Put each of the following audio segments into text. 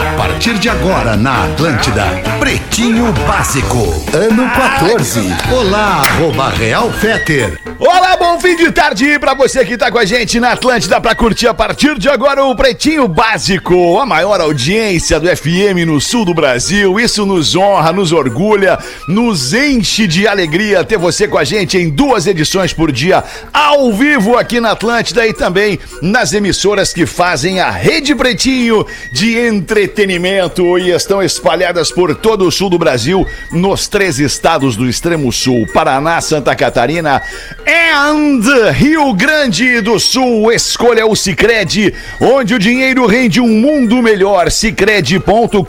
A partir de agora na Atlântida, Pretinho Básico, ano 14. Olá, arroba Real Feter. Olá, bom fim de tarde pra você que tá com a gente na Atlântida pra curtir a partir de agora o Pretinho Básico, a maior audiência do FM no sul do Brasil. Isso nos honra, nos orgulha, nos enche de alegria ter você com a gente em duas edições por dia, ao vivo aqui na Atlântida e também nas emissoras que fazem a Rede Pretinho de entretenimento e estão espalhadas por todo o sul do Brasil, nos três estados do extremo sul: Paraná, Santa Catarina and Rio Grande do Sul. Escolha o Cicred, onde o dinheiro rende um mundo melhor. Cicred.com.br.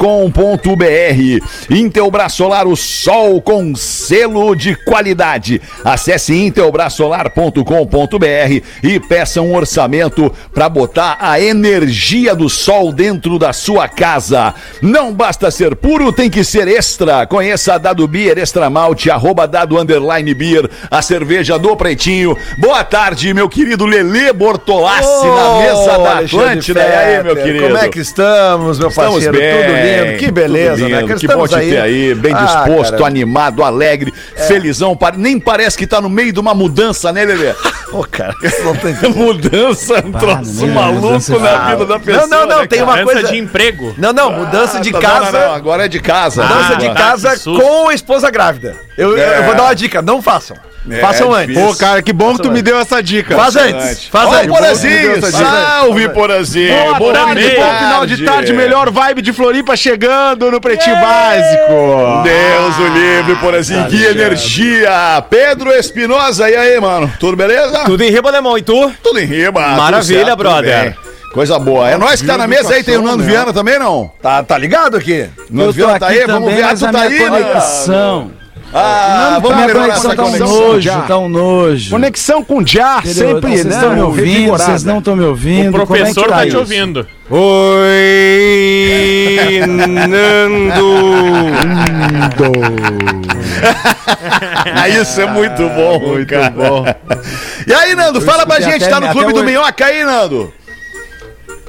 Intelbras o sol com selo de qualidade. Acesse intelbrasolar.com.br e peça um orçamento para botar a energia do sol dentro da sua casa. Não basta ser puro, tem que ser extra. Conheça a Dado Beer Extra Malte, arroba Dado Underline Beer, a cerveja do Pretinho. Boa tarde, meu querido Lelê Bortolassi, na mesa da Atlântida. E aí, meu querido? Como é que estamos, meu Estamos parceiro? bem, Tudo lindo. Que beleza, né? lindo. Que estamos bom te ter aí, bem Ah, disposto, cara. É. animado, alegre, felizão. Pa- Nem parece que tá no meio de uma mudança, né, Lelê? Pô, cara, isso não tem... mudança, um troço maluco na vida da pessoa. Não, não, não, né, tem cara? uma coisa... de emprego. Não, não, mudança de Ah, tá, casa... não, não, agora é de casa. Mudança Ah, de casa com a esposa grávida. Eu, eu- eu vou dar uma dica, não façam. É, façam antes. Pô, cara, que bom que tu me deu essa dica. Faz antes, faz Ó, antes. Porazinho, salve, Porazinho. Boa Bom tarde, fim bom final de tarde, melhor vibe de Floripa chegando no Pretinho Básico. Deus o livre, Porazinho, que energia. Pedro Espinosa, e aí, mano? Tudo beleza? Tudo em riba alemão, e tu? Tudo em riba. tudo Maravilha, brother. Coisa boa. É nós que tá na mesa aí, tem o Nando Viana também, não? Tá, tá ligado aqui? Nando Viana tá aí, vamos ver. Ah, tu tá aí, né? conexão. Ah, vamos minha melhorar conexão essa tá um conexão. nojo, tá um nojo. Conexão com Jar, Entendeu? sempre, vocês né? estão me ouvindo, vocês não estão me ouvindo. O professor Como tá é que te ouvindo. Oi, Nando. Ah, isso é muito bom, muito bom. E aí, Nando, fala pra gente, tá no Clube do hoje. Minhoca aí, Nando?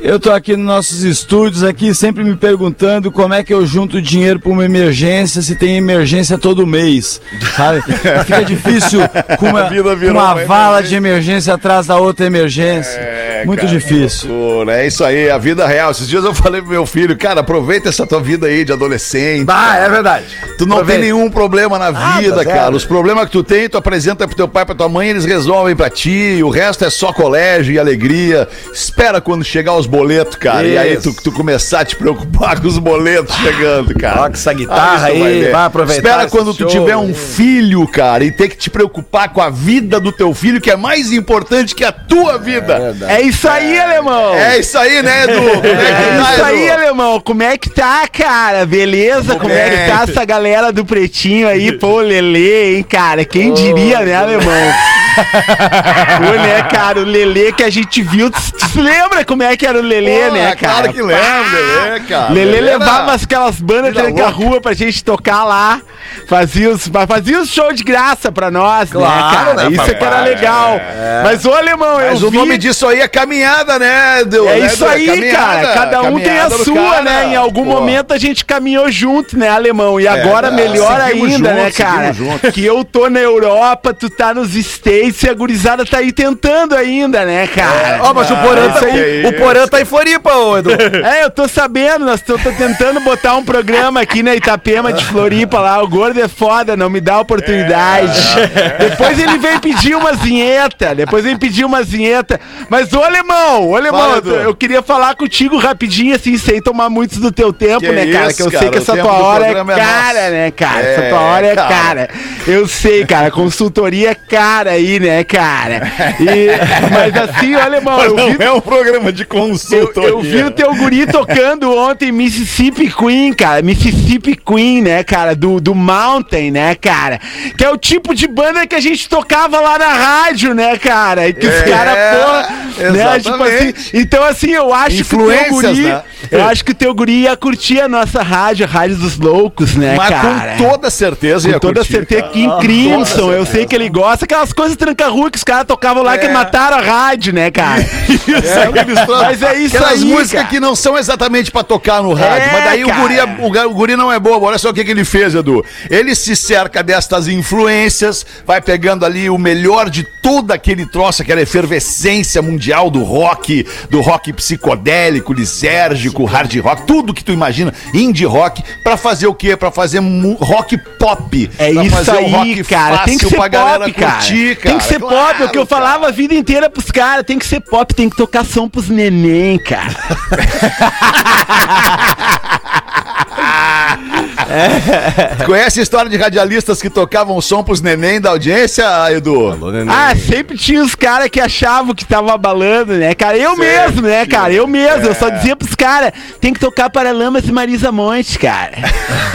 Eu tô aqui nos nossos estúdios aqui, sempre me perguntando como é que eu junto dinheiro pra uma emergência, se tem emergência todo mês, sabe? Fica difícil com uma, uma uma vala de emergência atrás da outra emergência. É, Muito cara, difícil. loucura. É isso aí, a vida real. Esses dias eu falei pro meu filho, cara, aproveita essa tua vida aí de adolescente. Ah, é verdade. Tu não Aproveita. tem nenhum problema na vida, zero. cara. Os problemas que tu tem, tu apresenta pro teu pai, pra tua mãe, eles resolvem pra ti. O resto é só colégio e alegria. Espera quando chegar os boletos, cara. E aí tu, Isso. tu começar a te preocupar com os boletos chegando, cara. Toca essa guitarra tu aí, ver. vai aproveitar Espera quando tu show tiver um aí. filho, cara, e ter que te preocupar com a vida do teu filho, que é mais importante que a tua vida. É isso aí, alemão. É, isso aí, né, Edu? Como é que É tá, isso aí, Edu? alemão. Como é que tá, cara? Beleza? Como é que tá essa galera do Pretinho aí? Pô, Lelê, hein, cara? Quem diria, né, alemão? Pô, né, cara? O Lelê que a gente viu. Tu lembra como é que era o Lelê, Pô, né, cara? Claro que lembro, Lelê, cara. Lelê era- levava aquelas bandas Vida tranca-rua pra gente tocar lá. Fazia os, fazia os shows de graça pra nós, né, Claro, cara? né, Isso é que era legal. Mas, ô, alemão, eu Mas o vi... nome disso aí é caminhada, né? É Né, isso Edu? aí, caminhada, cara. Cada um tem a sua, cara. né? Em algum Pô. momento a gente caminhou junto, né, alemão? E agora tá. melhor ainda, né, juntos, cara? Que eu tô na Europa, tu tá nos States e a gurizada tá aí tentando ainda, né, cara? Ó, mas o Porã, tá, o, aí. o Porã tá em Floripa, ô Edu. É, eu tô sabendo, nós tô, tô tentando botar um programa aqui na Itapema de Floripa lá. O gordo é foda, não me dá oportunidade. Depois ele vem pedir uma vinheta. Depois ele pedir uma vinheta. Mas, ô alemão, ô alemão, eu, eu queria falar contigo rapidinho, assim, sem tomar muito do teu tempo, Que né, cara? isso, que eu cara, sei que essa tua hora é é cara, nosso. né, cara? É, essa tua hora é cara. cara. Eu sei, cara, consultoria é cara aí, né, cara? E- mas assim, ô alemão, eu vi Não é um programa de eu, consultoria. eu vi o teu guri tocando ontem Mississippi Queen, cara. Mississippi Queen, né, cara? Do, do Mountain, né, cara? Que é o tipo de banda que a gente tocava lá na rádio, né, cara? E que os É, caras, pô, né, tipo assim. Então, assim, eu acho que o teu guri, né? eu acho que o teu guri ia curtir a nossa rádio, a Rádio dos Loucos, né, Mas cara? com toda certeza ia Com toda curtir. certeza que em Crimson, eu sei que ele gosta. Aquelas coisas tranca-rua que os caras tocavam lá que É. mataram a rádio, né, cara? Troços. Mas é isso Aquelas aí, músicas cara. que não são exatamente pra tocar no rádio. É, mas daí o guri, é- o, o guri não é bobo. Olha só o que, que ele fez, Edu. Ele se cerca destas influências, vai pegando ali o melhor de todo aquele troço, aquela efervescência mundial do rock, do rock psicodélico, lisérgico, hard rock, tudo que tu imagina, indie rock, pra fazer o quê? Pra fazer rock pop. É isso aí, cara. Tem que ser pop, cara. curtir, Tem que ser Claro, pop. É o que eu cara. falava a vida inteira pros caras. Tem que ser pop, tem que tocar som pros neném, cara. Conhece a história de radialistas que tocavam som pros neném da audiência, Edu? Ah, sempre tinha os caras que achavam que tava abalando, né, cara? Eu mesmo, né, cara? Eu mesmo. Eu só dizia pros caras, tem que tocar Paralamas e Marisa Monte, cara.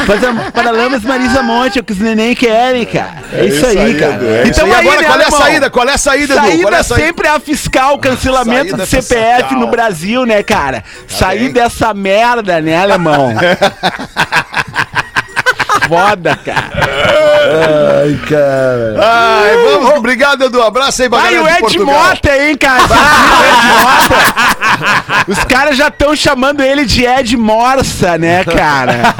Fazer Paralamas e Marisa Monte, é o que os neném querem, cara. É, isso, aí, cara. Edu, é isso aí. aí, agora, né, qual é a saída? Qual é a saída, Edu? Qual é Saída a saída? sempre é a fiscal, cancelamento Saída do CPF fiscal. no Brasil, né, cara? Sair bem. dessa merda, né, alemão? Foda, cara. Ai, cara. Ai, vamos, obrigado, Edu. Abraço aí, galera o Ed. Mota, hein, cara? Vocês viram o Ed Mota? Os caras já estão chamando ele de Ed Morsa, né, cara?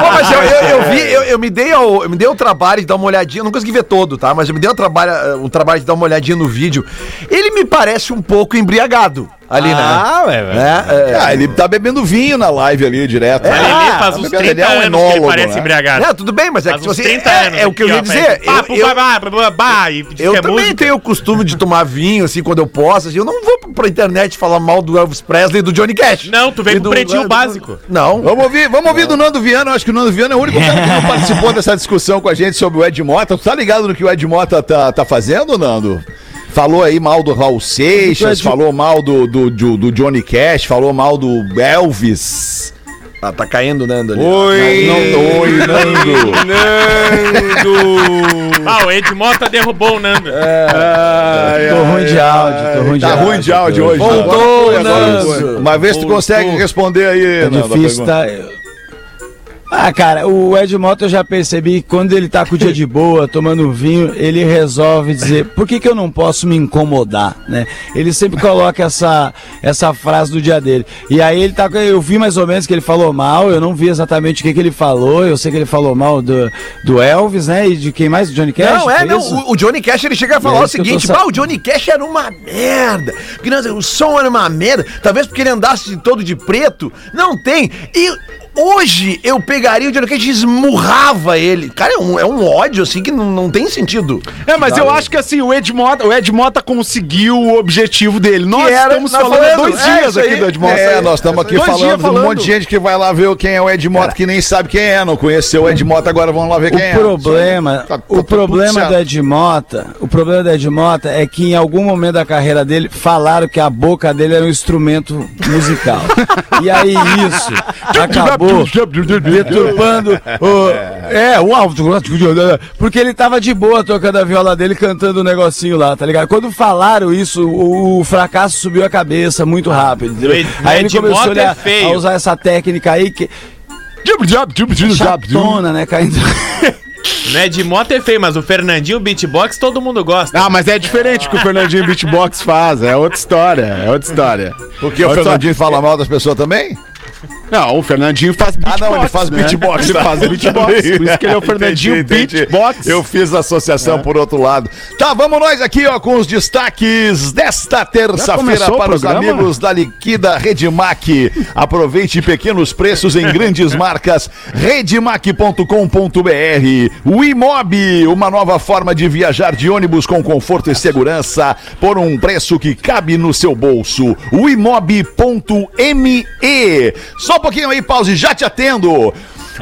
Pô, mas eu, eu, eu vi, eu, eu me dei ao, eu me dei o trabalho de dar uma olhadinha, eu não consegui ver todo, tá? Mas eu me dei o trabalho, o trabalho de dar uma olhadinha no vídeo. Ele me parece um pouco embriagado ali, Ah, ué, né? ué. É, é, Ah, ele tá bebendo vinho na live ali, direto. Mas ele Ah, faz tá uns bebendo, 30 ele é um anos que ele enólogo, parece né? embriagado. É, tudo bem, mas é Faz que você. 30 É, é o que eu ia dizer. Eu, papo, eu, e eu que é também tenho o costume de tomar vinho, assim, quando eu posso. Assim, eu não vou pra internet falar mal do Elvis Presley e do Johnny Cash. Não, tu vem pro do- Pretinho do- Básico. Não. Vamos ouvir, vamos ouvir do Nando Viana. Eu acho que o Nando Viana é o único cara que não participou dessa discussão com a gente sobre o Ed Mota. Tu tá ligado no que o Ed Mota tá, tá fazendo, Nando? Falou aí mal do Raul Seixas, Ed- falou mal do, do, do, do Johnny Cash, falou mal do Elvis. Ah, tá caindo, Nando ali. Oi, Não, oi, Nando. Nando. Ah, o Ed Mota derrubou o Nando. Tô ruim de áudio, tô ruim de Tá áudio. ruim de áudio hoje. Voltou, agora Nando. Uma vez tu consegue responder aí, É Nando, difícil, tá? Ah, cara, o Ed Mota eu já percebi que quando ele tá com o dia de boa, tomando vinho, ele resolve dizer, por que, que eu não posso me incomodar, né? Ele sempre coloca essa, essa frase do dia dele. E aí ele tá eu vi mais ou menos que ele falou mal, eu não vi exatamente o que, que ele falou, eu sei que ele falou mal do, do Elvis, né? E de quem mais? Do Johnny Cash? Não, é, não. O, o Johnny Cash ele chega a falar É o tô seguinte: "Bah, o Johnny Cash era uma merda. O som era uma merda. Talvez porque ele andasse todo de preto. Não tem. E hoje eu pegaria o Johnny Cash e esmurrava ele. Cara, é um, é um ódio assim que não, não tem sentido. É, mas eu acho que assim, o Ed Mota, o Ed Mota conseguiu o objetivo dele. Nós Que era- estamos nós falando há falando, dois é, dias aqui do Ed Mota. É, nós estamos aqui dias falando de um falando. monte de gente que vai lá ver quem é o Ed Mota, que nem sabe quem é, não conheceu o Ed Mota, agora vão lá ver quem é. O problema, Tá- tá o tudo problema do Ed Mota, o problema do Ed Mota é que em algum momento da carreira dele falaram que a boca dele era um instrumento musical. e aí isso acabou deturpando o é, o alto, porque ele tava de boa tocando a viola dele cantando o negocinho lá, tá ligado? Quando falaram isso, o, o fracasso subiu a cabeça muito rápido. entendeu? Aí ele começou é a usar essa técnica aí que chatona, né, caindo Não é de moto é feio, mas o Fernandinho Beatbox todo mundo gosta. Ah, mas é diferente o que o Fernandinho Beatbox faz. É outra história. É outra história. Porque o. Fernandinho fala mal das pessoas também? Não, o Fernandinho faz Ah, beatbox. não, ele faz né? beatbox. Ele tá? faz beatbox. Por isso que ele é o Fernandinho Entendi, entendi. Beatbox. Eu fiz a associação por outro lado. Tá, vamos nós aqui, ó, com os destaques desta terça-feira para os amigos da Liquida Redmac. Aproveite pequenos preços em grandes marcas. Redmac.com.br. O Imob, uma nova forma de viajar de ônibus com conforto e segurança por um preço que cabe no seu bolso. O imob.me. Só um pouquinho aí, pause, já te atendo.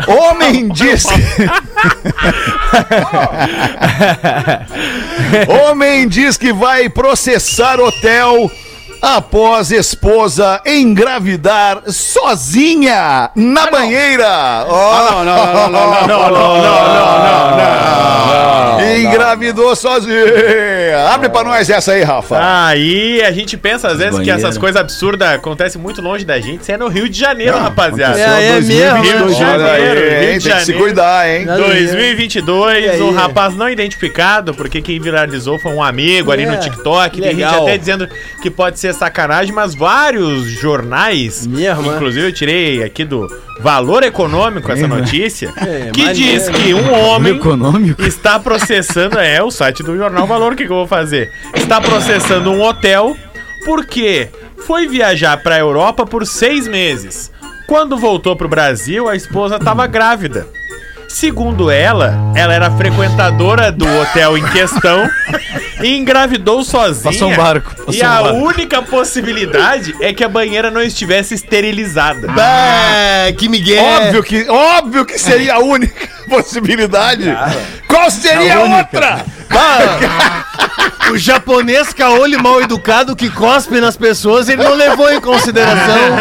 Homem disse. Homem diz que vai processar hotel após esposa engravidar sozinha na banheira. Oh, não, não, não, não, não, não, não, não, não, não. Engravidou sozinha. Abre pra nós essa aí, Rafa. Aí a gente pensa às vezes que essas coisas absurdas acontecem muito longe da gente. Isso é no Rio de Janeiro, rapaziada. É, é mesmo, Rio de Janeiro, aí, Rio de Tem que se Janeiro. cuidar, hein? 2022, um rapaz não identificado, porque quem viralizou foi um amigo ali no TikTok. Tem gente legal. até dizendo que pode ser sacanagem, mas vários jornais, inclusive eu tirei aqui do Valor Econômico essa notícia, É, que diz que um homem Econômico? está processando, é o site do Jornal Valor, o que, que eu vou fazer? Está processando um hotel porque foi viajar para a Europa por seis meses. Quando voltou para o Brasil, a esposa estava grávida. Segundo ela, ela era frequentadora do hotel em questão e engravidou sozinha. Passou um barco, e passou um a barco. única possibilidade é que a banheira não estivesse esterilizada. É, que Miguel. Óbvio que, óbvio que seria a única possibilidade. Qual seria a, outra? O japonês caolho mal educado que cospe nas pessoas, ele não levou em consideração.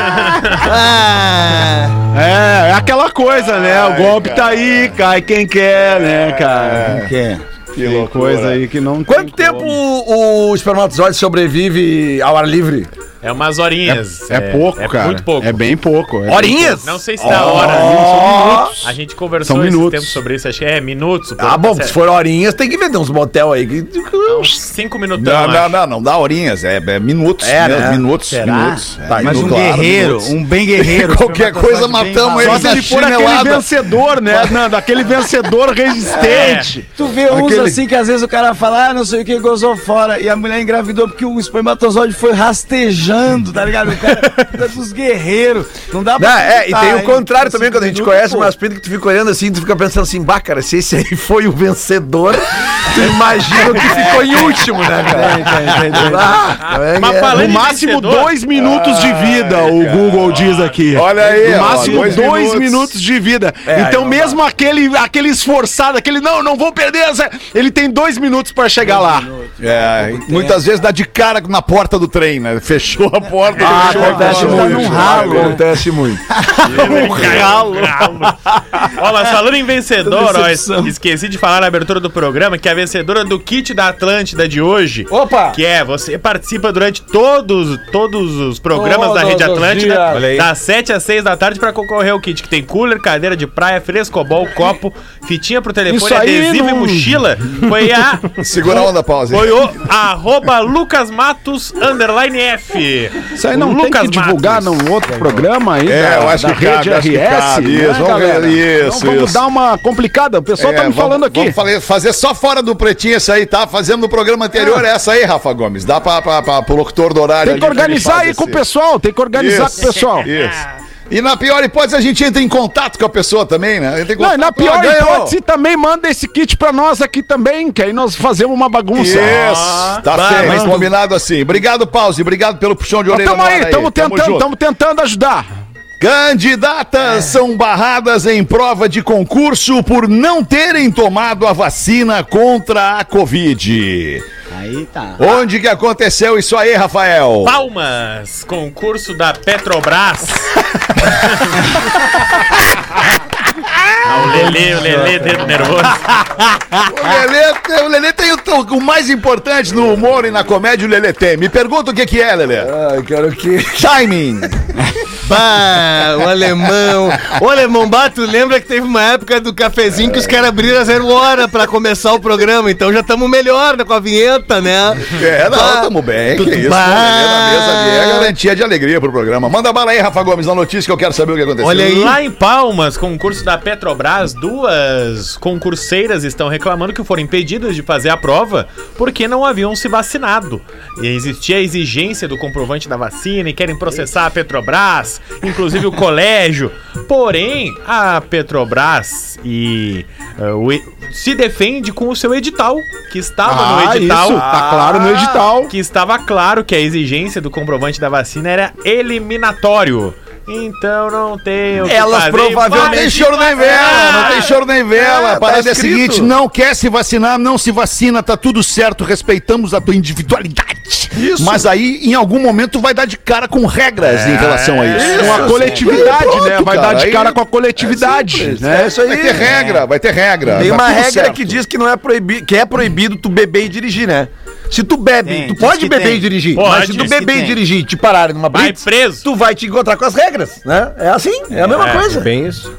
Ah, É, é aquela coisa, né? O golpe tá aí, cai quem quer, né, cara? Que é? Que Tem coisa aí que não quanto tem tempo como. o, o espermatozoide sobrevive ao ar livre? É umas horinhas. É, pouco, é cara. Muito pouco. É bem pouco. é Horinhas? Não sei se dá hora. São minutos. A gente conversou São esse minutos. tempo sobre isso, acho que é minutos. Ah, bom, se for horinhas, tem que vender uns motel aí. Uns cinco minutão. Não, não, não, não dá horinhas, é, é minutos. É, né? Minutos, Será? minutos. É, Mas um claro, guerreiro, minutos. um bem guerreiro. Qualquer coisa matamos Só eles se ele for aquele vencedor, né, Nando? Aquele vencedor resistente. Tu vê uns Aquele- assim que às vezes o cara fala, ah, não sei o que, gozou fora, e a mulher engravidou porque o espermatozoide foi rastejando, tá ligado? O cara é dos guerreiros. Não dá Não, é, e tem o contrário também, quando a gente conhece pô. umas pintas que tu fica olhando assim, tu fica pensando assim, bah, cara, se esse aí foi o vencedor, tu imagina que ficou em último, né, cara? É, Mas é. falando No máximo dois minutos de vida, o Google diz aqui. Olha aí, No máximo dois minutos. de vida. É, então, mesmo aquele, aquele esforçado, aquele não, não vou perder essa. Ele tem dois minutos pra chegar lá. É, muitas vezes dá de cara na porta do trem, né? Fechou a porta. Ah, fechou a acontece porta. muito. num ralo. Acontece muito. Um ralo. Mas falando em vencedor, ó, es- esqueci de falar na abertura do programa que a vencedora do kit da Atlântida de hoje. Opa! Que é, você participa durante todos, todos os programas da Todos Rede os Atlântida. Olha das 7 às 6 da tarde pra concorrer ao kit, que tem cooler, cadeira de praia, frescobol, copo, fitinha pro telefone, Isso aí adesivo e mochila. Foi a... Segura a onda, pausa. Foi o arroba Lucas Matos underline Isso aí não O tem que divulgar Matos. num outro programa aí É, da, eu acho da que rede cabe, acho que RS. cabe. né, Isso, vamos galera? isso, Então vamos isso. dar uma complicada. O pessoal tá É, me vamos- falando aqui. Vamos fazer só fora do pretinho essa aí, tá? Fazendo no programa anterior essa aí, Rafa Gomes. Dá pra, pra, pra, pro locutor do horário. Tem que organizar aí com o pessoal, tem que organizar Isso, com o pessoal. Isso. E na pior hipótese, a gente entra em contato com a pessoa também, né? Entra em Não, e na pior ó, ganhou. hipótese também manda esse kit pra nós aqui também, que aí nós fazemos uma bagunça. Isso, tá Bah, tu- combinado assim. Obrigado, Pause, obrigado pelo puxão de orelha. Tamo aí, hora tamo tentando, junto. tamo tentando ajudar. Candidatas são barradas em prova de concurso por não terem tomado a vacina contra a Covid. Aí tá. Onde que aconteceu isso aí, Rafael? Palmas, concurso da Petrobras. Ah, o Lelê, o Lelê, dedo nervoso. O Lelê, o Lelê tem o, o mais importante no humor e na comédia, o Lelê tem. Me pergunta o que que é, Lelê. Ai, quero que. Timing. Bah, o alemão. O alemão Bato, lembra que teve uma época do cafezinho que os caras abriram a zero hora pra começar o programa, então já estamos melhor né, com a vinheta, né? É, não, tamo bem. Que tudo isso, o bah. Na mesa é garantia de alegria pro programa. Manda bala aí, Rafa Gomes, na notícia que eu quero saber o que aconteceu. Olha aí. Lá em Palmas, concurso da Petrobras, duas concurseiras estão reclamando que foram impedidas de fazer a prova porque não haviam se vacinado. E existia a exigência do comprovante da vacina e querem processar a Petrobras, inclusive o colégio. Porém, a Petrobras e e- se defende com o seu edital, que estava no Ah, edital. isso, tá claro no edital. Que estava claro que a exigência do comprovante da vacina era eliminatório. Então não tem o que Elas fazer. provavelmente- Não tem choro nem vela, não tem choro nem vela. É, a parada tá é a seguinte: não quer se vacinar, não se vacina, tá tudo certo, respeitamos a tua individualidade. Isso. Mas aí, em algum momento, vai dar de cara com regras em relação a isso. Com a coletividade, Pronto, né? Vai dar de aí- cara com a coletividade, simples, né? É isso aí. Vai ter regra, vai ter regra. Tem tá uma regra certo. que diz que não é proibido, que é proibido tu beber e dirigir, né? Se tu bebe, Tem, tu pode beber tem. e dirigir, Pode, mas se tu beber e dirigir e te pararem numa Vai blitz, preso. tu vai te encontrar com as regras, né? É assim, é a mesma coisa. Bem isso.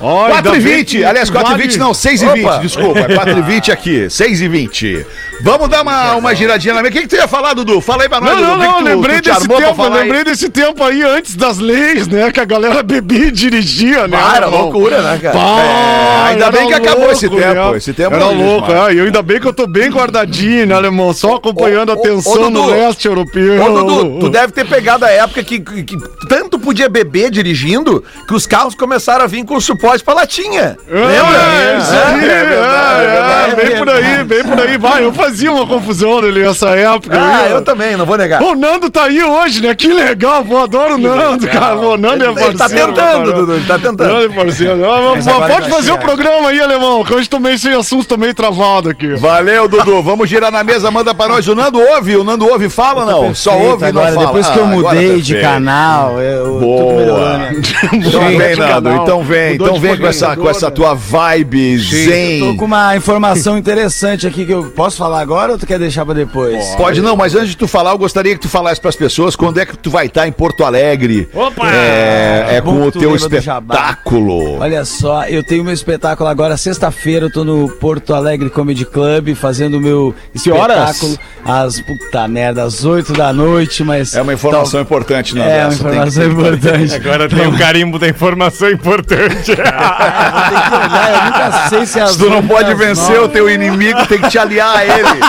Ainda 4 e bem 20, que aliás, 4 e vale- 20 não, 6 e Opa. 20, desculpa, 4 e 20 aqui, 6 e 20. Vamos dar uma, uma giradinha na mesa. O que, que tu ia falar, Dudu? Fala aí pra nós, Não, Dudu. não, não, tu- lembrei tu desse tempo, falar aí? lembrei desse tempo aí antes das leis, né? Que a galera bebia e dirigia, né? Irmão? loucura, né, cara? Pá, É, ainda bem que acabou esse louco, tempo, né? esse tempo Era existe louco, é. E ainda bem que eu tô bem guardadinho, né, alemão? Só acompanhando Ô, a tensão ô, no Dudu. leste europeu. Ô, Dudu, tu deve ter pegado a época que, que- que tanto podia beber dirigindo que os carros começaram a vir com suporte pra latinha. Lembra? É, isso aí, É, é verdade, verdade. Bem por aí, bem por aí. Vai, eu fazia uma confusão nele nessa época. Ah, eu também, não vou negar. O Nando tá aí hoje, né? Que legal, pô, adoro o Nando, cara. O Nando é parceiro. Ele tá tentando. Dudu, ele tá tentando. Nando é parceiro. Ah, pode vai fazer o programa aí, alemão, que hoje tô meio sem assunto, tô meio travado aqui. Valeu, Dudu. Vamos girar na mesa, manda pra nós. O Nando ouve, o Nando ouve e fala não? Só ouve e não agora, fala. Depois que eu Ah, mudei tá de canal, eu Boa. tô melhorando. Então vem, de Nando. Então vem, então vem com essa, com essa tua vibe zen. Tô com uma informação interessante aqui que eu posso falar agora ou tu quer deixar pra depois? Pode não, mas antes de tu falar, eu gostaria que tu falasse pras pessoas quando é que tu vai estar em Porto Alegre. Opa! É, é com o que teu espetáculo. Olha só, eu tenho meu espetáculo agora, sexta-feira, eu tô no Porto Alegre Comedy Club fazendo o meu horas? espetáculo. Às, puta merda, às 8 da noite, mas... É uma informação importante, Nando. É uma tem que- informação importante. Agora tem o carimbo da informação importante. Ah, eu nunca sei se é Se tu não 8 pode vencer 9. o teu inimigo, tem que te aliar a ele.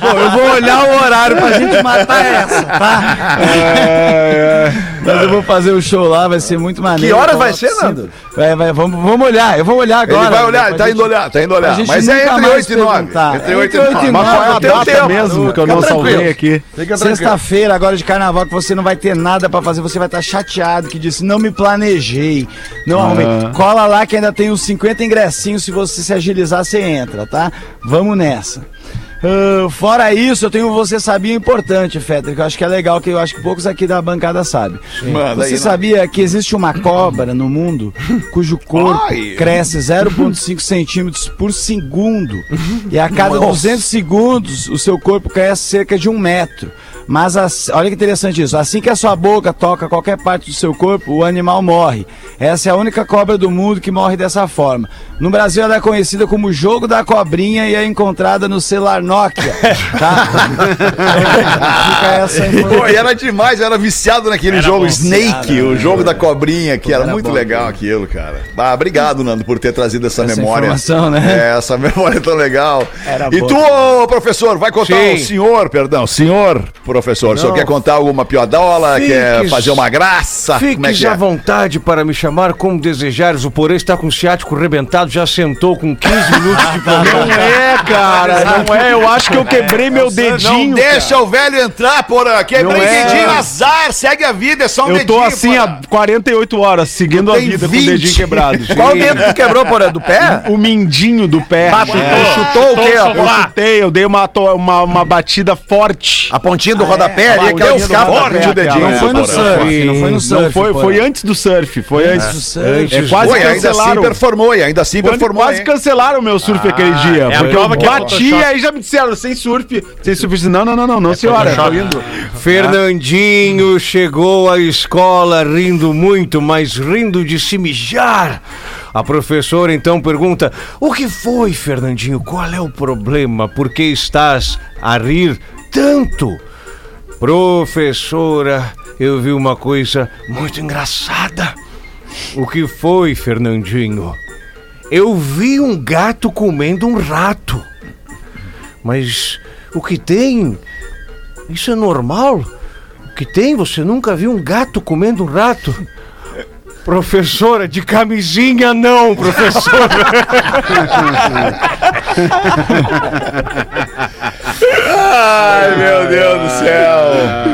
Pô, eu vou olhar o horário pra gente matar essa, tá? Mas eu vou fazer o show lá, vai ser muito maneiro. Que horas Então, vai ser, sim. Nando? Vai, vai, vamos, vamos olhar, eu vou olhar agora. Ele vai olhar, ele tá gente- indo olhar, tá indo olhar. gente Mas é entre mais 8 e 9. perguntar. Entre 8 e 9. Mas qual é a data tempo, mesmo que eu não salvei aqui? Sexta-feira, agora de carnaval, que você não vai ter nada pra fazer, você vai estar chateado, que disse, não me planejei, não arrumei. Cola lá que ainda tem uns 50 ingressinhos, se você se agilizar, você entra, tá? Vamos nessa. Ah, fora isso, eu tenho um Você Sabia importante, Fetter, que eu acho que é legal, que eu acho que poucos aqui da bancada sabem. Você sabia que existe uma cobra no mundo cujo corpo Ai. cresce 0,5 centímetros por segundo? E a cada 200 segundos, o seu corpo cresce cerca de um metro. Mas as- olha que interessante isso. Assim que a sua boca toca qualquer parte do seu corpo, o animal morre. Essa é a única cobra do mundo que morre dessa forma. No Brasil, ela é conhecida como jogo da cobrinha e é encontrada no celular Nokia. Tá? Então, fica essa. Pô, e era demais, eu era viciado naquele jogo Snake, o jogo da cobrinha, que era, Era muito bom. legal aquilo, cara. Ah, obrigado, Nando, por ter trazido essa, Essa memória. né? É, essa memória tão legal. Era e bom. tu, professor, vai contar Sim. o senhor, perdão, senhor professor, o senhor quer contar alguma piadola, Fiques- quer fazer uma graça? Como é que é? à vontade para me chamar como desejares. O Porém está com o ciático rebentado, já sentou com 15 minutos de programa. Não é, cara, não é. Eu acho que eu quebrei meu dedinho. Não deixa o velho entrar, porra. Quebrei Não é. dedinho, azar, segue a vida, é só um Eu tô dedinho, assim porra. há 48 horas, seguindo a vida com 20. o dedinho quebrado. Qual dedo tu quebrou, porra? Do pé? O mindinho do pé. Ah, chutou, chutou o quê? Eu chutei, eu dei uma, uma, uma batida forte. A pontinha do rodapé ali, é, aquela escapa. o dedinho. Não foi no surf, não foi no surf. Foi, antes do surf. Foi antes. do surf. É quase Foi, ainda assim cancelaram. performou, e ainda assim performou. quase cancelaram o meu surf aquele dia. é porque eu que é bati e aí já me disseram, sem surf. Sem surf. Não, não, não, não, não, senhora. Fernandinho chegou à escola rindo muito, mas rindo de se mijar. A professora então pergunta: O que foi, Fernandinho? Qual é o problema? Por que estás a rir tanto? Professora, eu vi uma coisa muito engraçada. O que foi, Fernandinho? Eu vi um gato comendo um rato. Mas o que tem? Isso é normal? O que tem? Você nunca viu um gato comendo um rato? Professora, de camisinha não, professora. Ai, meu Deus do céu.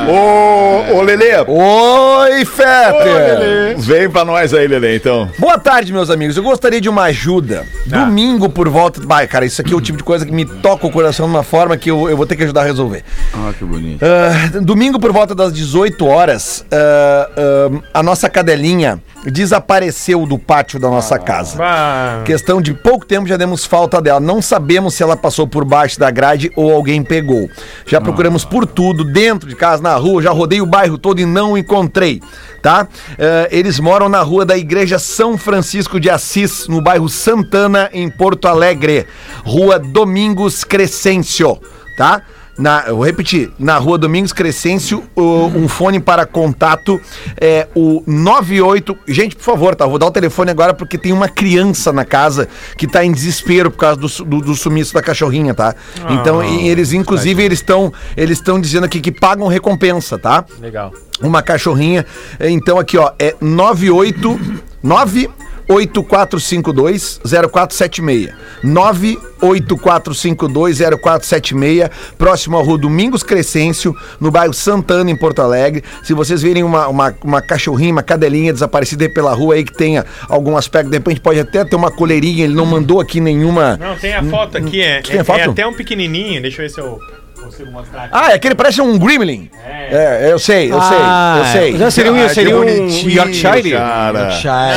Ô, ô Lelê. Oi, Fetter! Vem pra nós aí, Lelê, então. Boa tarde, meus amigos. Eu gostaria de uma ajuda. Domingo por volta. Vai, cara, isso aqui é o tipo de coisa que me toca o coração de uma forma que eu, eu vou ter que ajudar a resolver. Ah, que bonito. Ah, domingo por volta das 18 horas, ah, ah, a nossa cadelinha desapareceu do pátio da nossa casa. Ah, Questão de pouco tempo já demos falta dela. Não sabemos se ela passou por baixo da grade ou alguém pegou. Já procuramos por tudo, dentro de casa, na rua, já rodei o bairro todo e não encontrei, tá? Eh, eles moram na rua da Igreja São Francisco de Assis, no bairro Santana, em Porto Alegre. Rua Domingos Crescêncio, tá? Na, eu vou repetir, na rua Domingos Crescêncio, o- um fone para contato é o 98. Gente, por favor, tá? Vou dar o telefone agora porque tem uma criança na casa que tá em desespero por causa do, do, do sumiço da cachorrinha, tá? Então, e eles, inclusive, eles estão eles estão dizendo aqui que pagam recompensa, tá? legal. uma cachorrinha. Então aqui, ó, é 98 98452 0476. 98452 0476, próximo à Rua Domingos Crescêncio, no bairro Santana, em Porto Alegre. Se vocês virem uma, uma, uma cachorrinha, uma cadelinha desaparecida aí pela rua aí que tenha algum aspecto, de repente pode até ter uma coleirinha, ele não mandou aqui nenhuma. Não, tem a foto aqui, é, é, foto? é até um pequenininho, deixa eu ver se eu consigo mostrar aqui. Ah, é aquele parece um Gremlin. É, eu sei, eu sei, eu sei. Já seria um, Ah, seria um Yorkshire? Cara.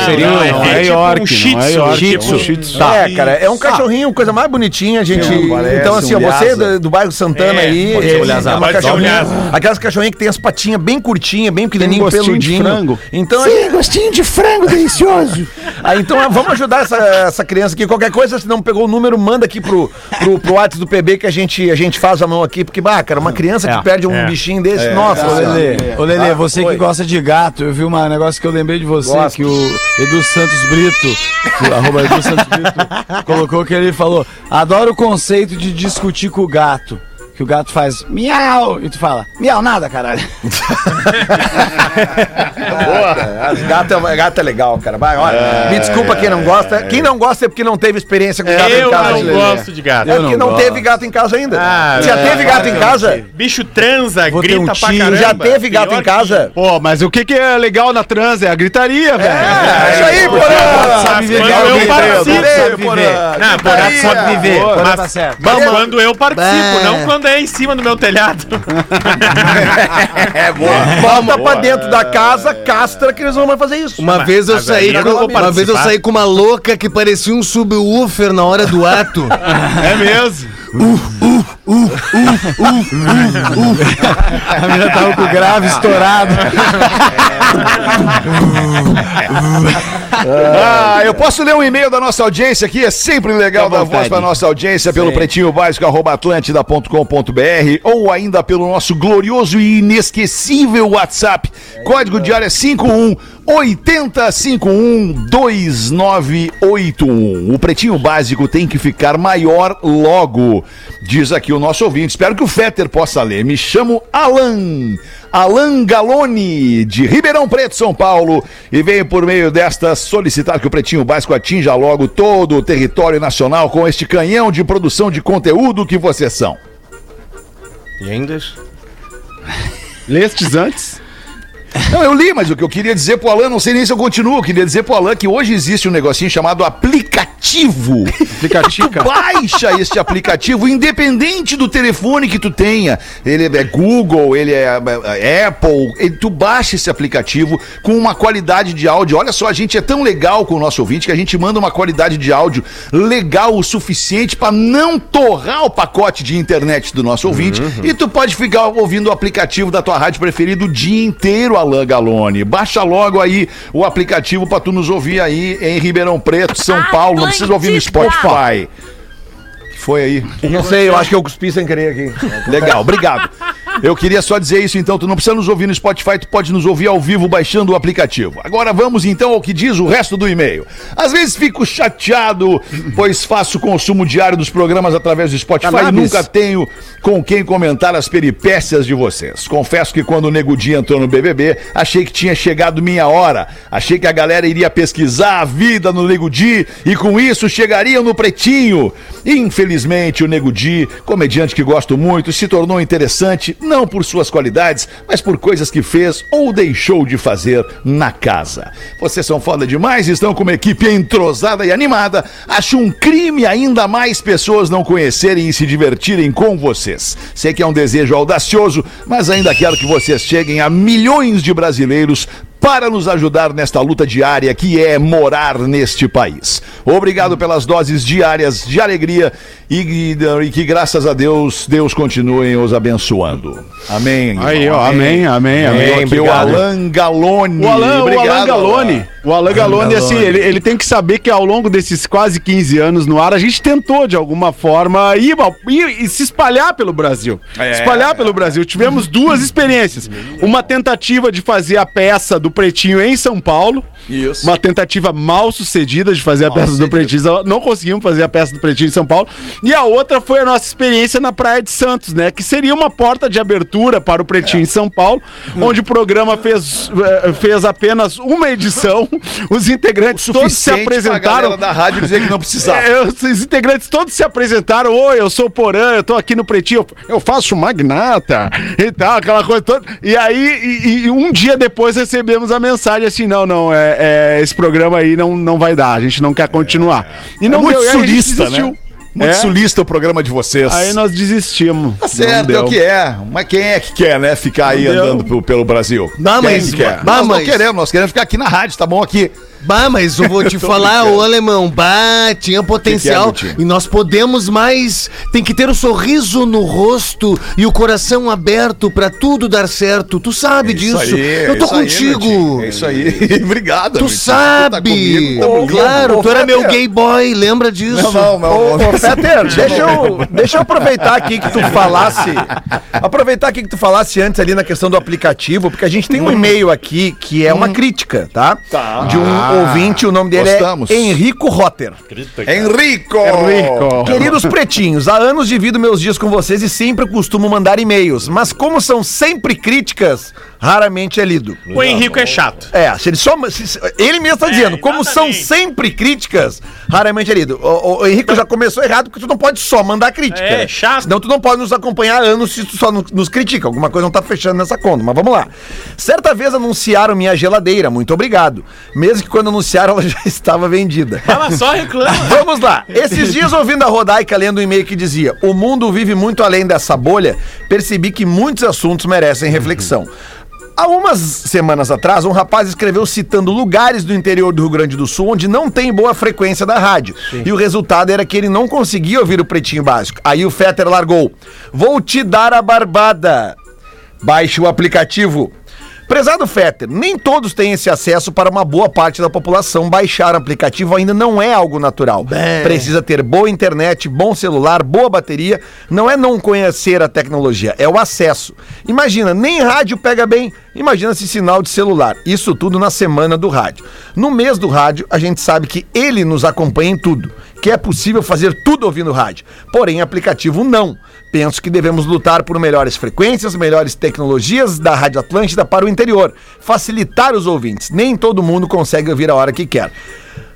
Seria um, Não, não, é é tipo York, um shih não é tzu, York. um Shih tzu. É, cara, é um cachorrinho, coisa mais bonitinha, gente. parece Então, assim, um ó, você do, do bairro Santana É, aí, pode ser é, um é uma um cachorrinha. Aquelas cachorrinhas que tem as patinhas bem curtinhas, bem pequenininho, de peludinho. frango. Então, Sim, gostinho de frango delicioso. ah, então ah, vamos ajudar essa, essa criança aqui. Qualquer coisa, se não pegou o número, manda aqui pro, pro, pro WhatsApp do PB que a gente, a gente faz a mão aqui, porque, bah, cara, uma criança que perde um é. bichinho desse, nossa, Ô. Lelê, ô, Lelê, Ah, você que gosta de gato, eu vi um negócio que eu lembrei de você, Gosto. que o Edu Santos Brito, que- arroba Edu Santos Brito, colocou que ele falou: adoro o conceito de discutir com o gato. Que o gato faz miau e tu fala, miau nada, caralho. Boa. As gatas é, gato é legal, cara. Vai, olha, me desculpa quem não gosta. Quem não gosta é porque não teve experiência com gato Eu em casa. não Lelê. gosto de gato. É Eu porque não não, teve gato em casa ainda. Ah, Já é, teve gato em casa? Bicho transa, Vou grita um pra caramba. Já teve gato Pior em casa? Pô, mas o que, que é legal na trans é a gritaria, velho. É, isso aí, Porã! Sabe viver, Quando eu participo. Porã. Não, por Gritaria. sabe viver. Porã Mas, tá mas quando eu participo, não quando é em cima do meu telhado. É boa. Volta pra dentro da casa, castra que eles não vão fazer isso. Uma vez eu saí com, uma vez eu saí com uma louca que parecia um subwoofer na hora do ato. É mesmo. A menina tava com o grave estourado. Ah, eu posso ler um e-mail da nossa audiência aqui? É sempre legal dar voz para nossa audiência pelo pretinho básico arroba atlântida.com.br ou ainda pelo nosso glorioso e inesquecível WhatsApp. Código de área é 51 8051 2981. O pretinho básico tem que ficar maior logo, diz aqui o nosso ouvinte. Espero que o Fetter possa ler. Me chamo Alan. Alan Galoni, de Ribeirão Preto, São Paulo, e veio por meio desta solicitar que o Pretinho Básico atinja logo todo o território nacional com este canhão de produção de conteúdo que vocês são. E ainda? Lestes antes? Não, eu li, mas o que eu queria dizer pro Alan, não sei nem se eu continuo, eu queria dizer pro Alan que hoje existe um negocinho chamado aplicativo. Aplicativo. Tu baixa este aplicativo, independente do telefone que tu tenha. Ele é Google, ele é é, Apple. ele- tu baixa esse aplicativo com uma qualidade de áudio. Olha só, a gente é tão legal com o nosso ouvinte que a gente manda uma qualidade de áudio legal o suficiente para não torrar o pacote de internet do nosso ouvinte. E tu pode ficar ouvindo o aplicativo da tua rádio preferida o dia inteiro, Alan Galone. Baixa logo aí o aplicativo para tu nos ouvir aí em Ribeirão Preto, São Paulo. Não precisa ouvir no Spotify. que foi aí? Não sei, eu acho que eu cuspi sem querer aqui. Legal, obrigado. Eu queria só dizer isso, então. Tu não precisa nos ouvir no Spotify, tu pode nos ouvir ao vivo baixando o aplicativo. Agora vamos então ao que diz o resto do e-mail. Às vezes fico chateado, pois faço consumo diário dos programas através do Spotify e Cannabis. nunca tenho com quem comentar as peripécias de vocês. Confesso que quando o Nego Di entrou no BBB, achei que tinha chegado minha hora. Achei que a galera iria pesquisar a vida no Nego Di e com isso chegariam no Pretinho. Infelizmente, o Nego Di, comediante que gosto muito, se tornou interessante não por suas qualidades, mas por coisas que fez ou deixou de fazer na casa. Vocês são foda demais, estão com uma equipe entrosada e animada. Acho um crime ainda mais pessoas não conhecerem e se divertirem com vocês. Sei que é um desejo audacioso, mas ainda quero que vocês cheguem a milhões de brasileiros para nos ajudar nesta luta diária que é morar neste país. Obrigado pelas doses diárias de alegria e, e- e que graças a Deus, Deus continue os abençoando. Amém. Aí, ó, amém, amém, amém. Aqui o. Alan Galone. O Alan, o Obrigado, Alan Galone, o Alan Galone, assim, ele, ele tem que saber que ao longo desses quase 15 anos no ar, a gente tentou, de alguma forma, ir, ir e se espalhar pelo Brasil. É. espalhar pelo Brasil. Tivemos duas experiências. Uma tentativa de fazer a peça do Pretinho em São Paulo. Isso. Uma tentativa mal sucedida de fazer a peça do Pretinho. Não conseguimos fazer a peça do Pretinho em São Paulo. E a outra foi a nossa experiência na Praia de Santos, né? Que seria uma porta de abertura para o Pretinho em São Paulo, onde o programa fez, eh, fez apenas uma edição. Os integrantes todos se apresentaram. da rádio dizer que não precisava. É, os integrantes todos se apresentaram. Oi, eu sou o Porã, eu tô aqui no Pretinho. Eu, eu faço magnata e tal, aquela coisa toda. E aí, e, e um dia depois recebemos a mensagem assim: não, não, é, é, esse programa aí não, não vai dar, a gente não quer continuar. E não é muito deu, aí sulista, né? Muito É. sulista o programa de vocês. Aí nós desistimos. Tá certo, é o que é. Mas quem é que quer, né? Ficar aí Não deu. andando pelo, pelo Brasil. Não, Quem mas- que quer? Bah, nós não mas- queremos, nós queremos ficar aqui na rádio, tá bom aqui. Bah, mas eu vou te falar, brincando. ô alemão, bah, tinha potencial. Que que é, e nós podemos mais. Tem que ter o sorriso no rosto e o coração aberto pra tudo dar certo. Tu sabe disso. é eu tô isso aí, contigo. Miltinho, é isso aí. Obrigado, Tu Miltinho. sabe. tá comigo, tamo junto. claro, Ô, tu era meu gay boy, lembra disso? Não, não, não. Ô, não. ô, Peter, deixa eu, deixa eu aproveitar aqui que tu falasse. Aproveitar aqui que tu falasse antes ali na questão do aplicativo, porque a gente tem um e-mail aqui que é uma crítica, tá? Tá. De um ouvinte, o nome dele gostamos. é Henrico Rotter. Henrico! Rico. Queridos pretinhos, há anos divido meus dias com vocês e sempre costumo mandar e-mails, mas como são sempre críticas, raramente é lido. O Henrico é chato. É, se ele só. se- se- ele mesmo tá É, dizendo, como são sempre críticas, raramente é lido. O, o- Henrique já começou errado porque tu não pode só mandar crítica. É, né? chato. Senão tu não pode nos acompanhar anos se tu só no- nos critica. Alguma coisa não tá fechando nessa conta, mas vamos lá. Certa vez anunciaram minha geladeira, muito obrigado. Mesmo que quando anunciaram ela já estava vendida. Ela só reclama. Vamos lá. Esses dias ouvindo a Rodaica lendo um e-mail que dizia: O mundo vive muito além dessa bolha, percebi que muitos assuntos merecem reflexão. Há umas semanas atrás, um rapaz escreveu citando lugares do interior do Rio Grande do Sul onde não tem boa frequência da rádio. E o resultado era que ele não conseguia ouvir o Pretinho Básico. Aí o Fetter largou: Vou te dar a barbada. Baixe o aplicativo. Prezado Fetter, nem todos têm esse acesso para uma boa parte da população. Baixar aplicativo ainda não é algo natural. Precisa ter boa internet, bom celular, boa bateria. Não é não conhecer a tecnologia, é o acesso. Imagina, nem rádio pega bem. Imagina se sinal de celular. Isso tudo na semana do rádio. No mês do rádio, a gente sabe que ele nos acompanha em tudo. Que é possível fazer tudo ouvindo rádio. Porém, aplicativo não. Penso que devemos lutar por melhores frequências, melhores tecnologias da Rádio Atlântida para o interior, facilitar os ouvintes. Nem todo mundo consegue ouvir a hora que quer.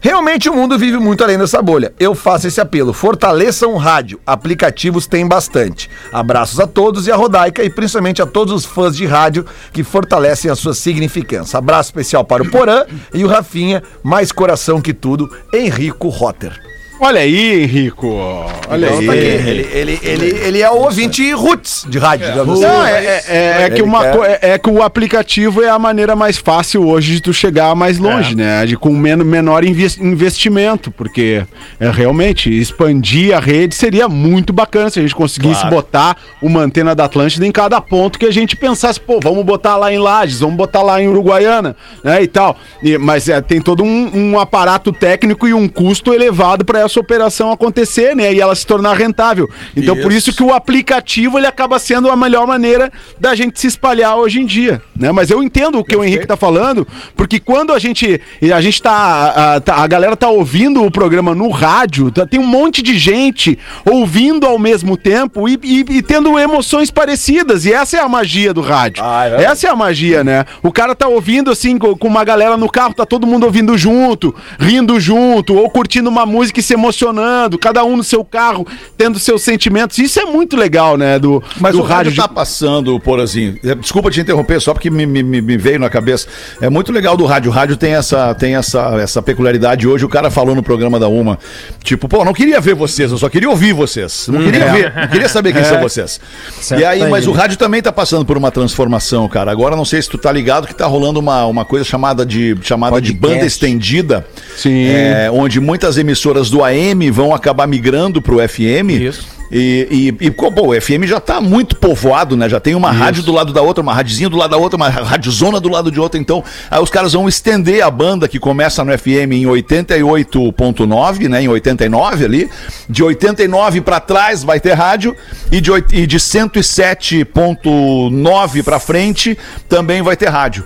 Realmente o mundo vive muito além dessa bolha. Eu faço esse apelo. Fortaleçam o rádio. Aplicativos tem bastante. Abraços a todos e a Rodaica e principalmente a todos os fãs de rádio que fortalecem a sua significância. Abraço especial para o Porã e o Rafinha, mais coração que tudo, Henrico Rotter. Olha aí, Henrico. Olha aí. Tá. Ele, ele, ele, ele é o ouvinte roots de rádio, digamos assim. Não, é, é- é- é que uma, é, é que o aplicativo é a maneira mais fácil hoje de tu chegar mais longe, né? De, com men menor inves- investimento, porque é, realmente expandir a rede seria muito bacana se a gente conseguisse botar uma antena da Atlântida em cada ponto que a gente pensasse, pô, vamos botar lá em Lages, vamos botar lá em Uruguaiana, né? E tal. E- mas é, tem todo um, um aparato técnico e um custo elevado para essa operação acontecer, né? E ela se tornar rentável. Então, por isso que o aplicativo ele acaba sendo a melhor maneira da gente se espalhar hoje em dia, né? Mas eu entendo o que o Henrique tá falando, porque quando a gente a gente tá a, tá- a galera tá ouvindo o programa no rádio, tá- tem um monte de gente ouvindo ao mesmo tempo e, e- e tendo emoções parecidas, e essa é a magia do rádio. essa é a magia, né? O cara tá ouvindo assim com, com uma galera no carro, tá todo mundo ouvindo junto, rindo junto, ou curtindo uma música e se emocionando, cada um no seu carro, tendo seus sentimentos. Isso é muito legal, né? Do, Mas do o rádio tá passando, por assim. Desculpa te interromper, só porque me, me- me- veio na cabeça. É muito legal do rádio. O rádio tem essa, tem essa, essa peculiaridade. Hoje o cara falou no programa da Uma. Tipo, pô, não queria ver vocês, eu só queria ouvir vocês. Não queria ver, não queria saber quem são vocês. e aí, mas o rádio também tá passando por uma transformação, cara. Agora não sei se tu tá ligado que tá rolando uma, uma coisa chamada de chamada de banda estendida. Sim. É, onde muitas emissoras do AM vão acabar migrando pro FM. Isso. E, e, e pô, o FM já tá muito povoado, né? Já tem uma rádio do lado da outra, uma radiozinha do lado da outra, uma radiozona do lado de outra. Então, aí os caras vão estender a banda que começa no FM em 88.9, né? Em 89 ali. De 89 pra trás vai ter rádio. E de, e de 107.9 pra frente também vai ter rádio.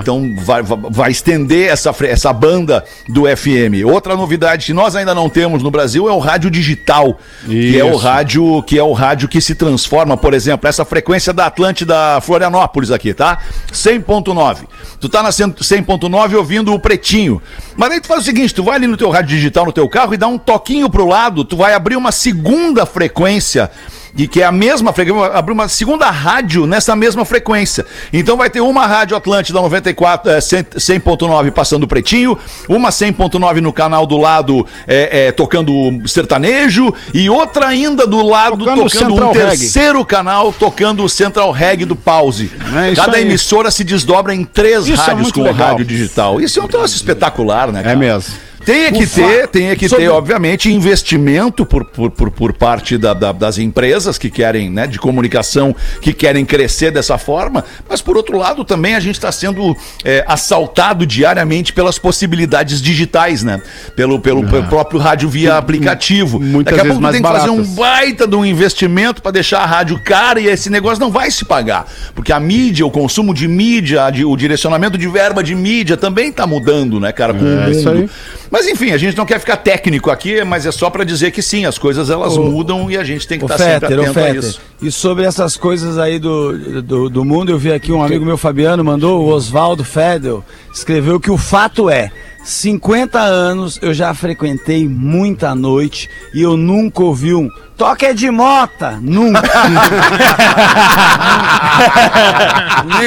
Então vai, vai, estender essa, essa banda do FM. Outra novidade que nós ainda não temos no Brasil é o rádio digital, que é o Isso. Rádio que é o rádio que se transforma, por exemplo, essa frequência da Atlântida Florianópolis aqui, tá? 100.9. Tu tá na 100 100.9 ouvindo o Pretinho. Mas aí tu faz o seguinte, tu vai ali no teu rádio digital no teu carro e dá um toquinho pro lado, tu vai abrir uma segunda frequência e que é a mesma frequência, abrir uma segunda rádio nessa mesma frequência. Então vai ter uma rádio Atlântida 94, é, 100 100.9 passando pretinho, uma 100.9 no canal do lado é, é, tocando sertanejo e outra ainda do lado Tocando tocando, um Reggae. terceiro canal tocando o Central Reg do Pause. É Cada aí. emissora se desdobra em três Isso é rádios com o legal. rádio digital. Isso é um troço espetacular, né? É cara? mesmo. Tem que ter, tem que ter, obviamente, investimento por, por, por, por parte da- da- das empresas que querem, né, de comunicação, que querem crescer dessa forma, mas por outro lado também a gente está sendo é, assaltado diariamente pelas possibilidades digitais, né? Pelo, pelo, pelo próprio rádio via aplicativo. muitas Daqui a pouco tem que fazer um baratas. baita de um investimento para deixar a rádio cara e esse negócio não vai se pagar. Porque a mídia, o consumo de mídia, o direcionamento de verba de mídia também tá mudando, né, cara? Com o É isso mundo. aí. Mas enfim, a gente não quer ficar técnico aqui, mas é só para dizer que sim, as coisas elas mudam e a gente tem que estar sempre Fetter, ô atento a isso. e sobre essas coisas aí do, do, do mundo, eu vi aqui um amigo meu, Fabiano, mandou, o Oswaldo Fedel, escreveu que o fato é, 50 anos eu já frequentei muita noite e eu nunca ouvi um toque é de mota, nunca.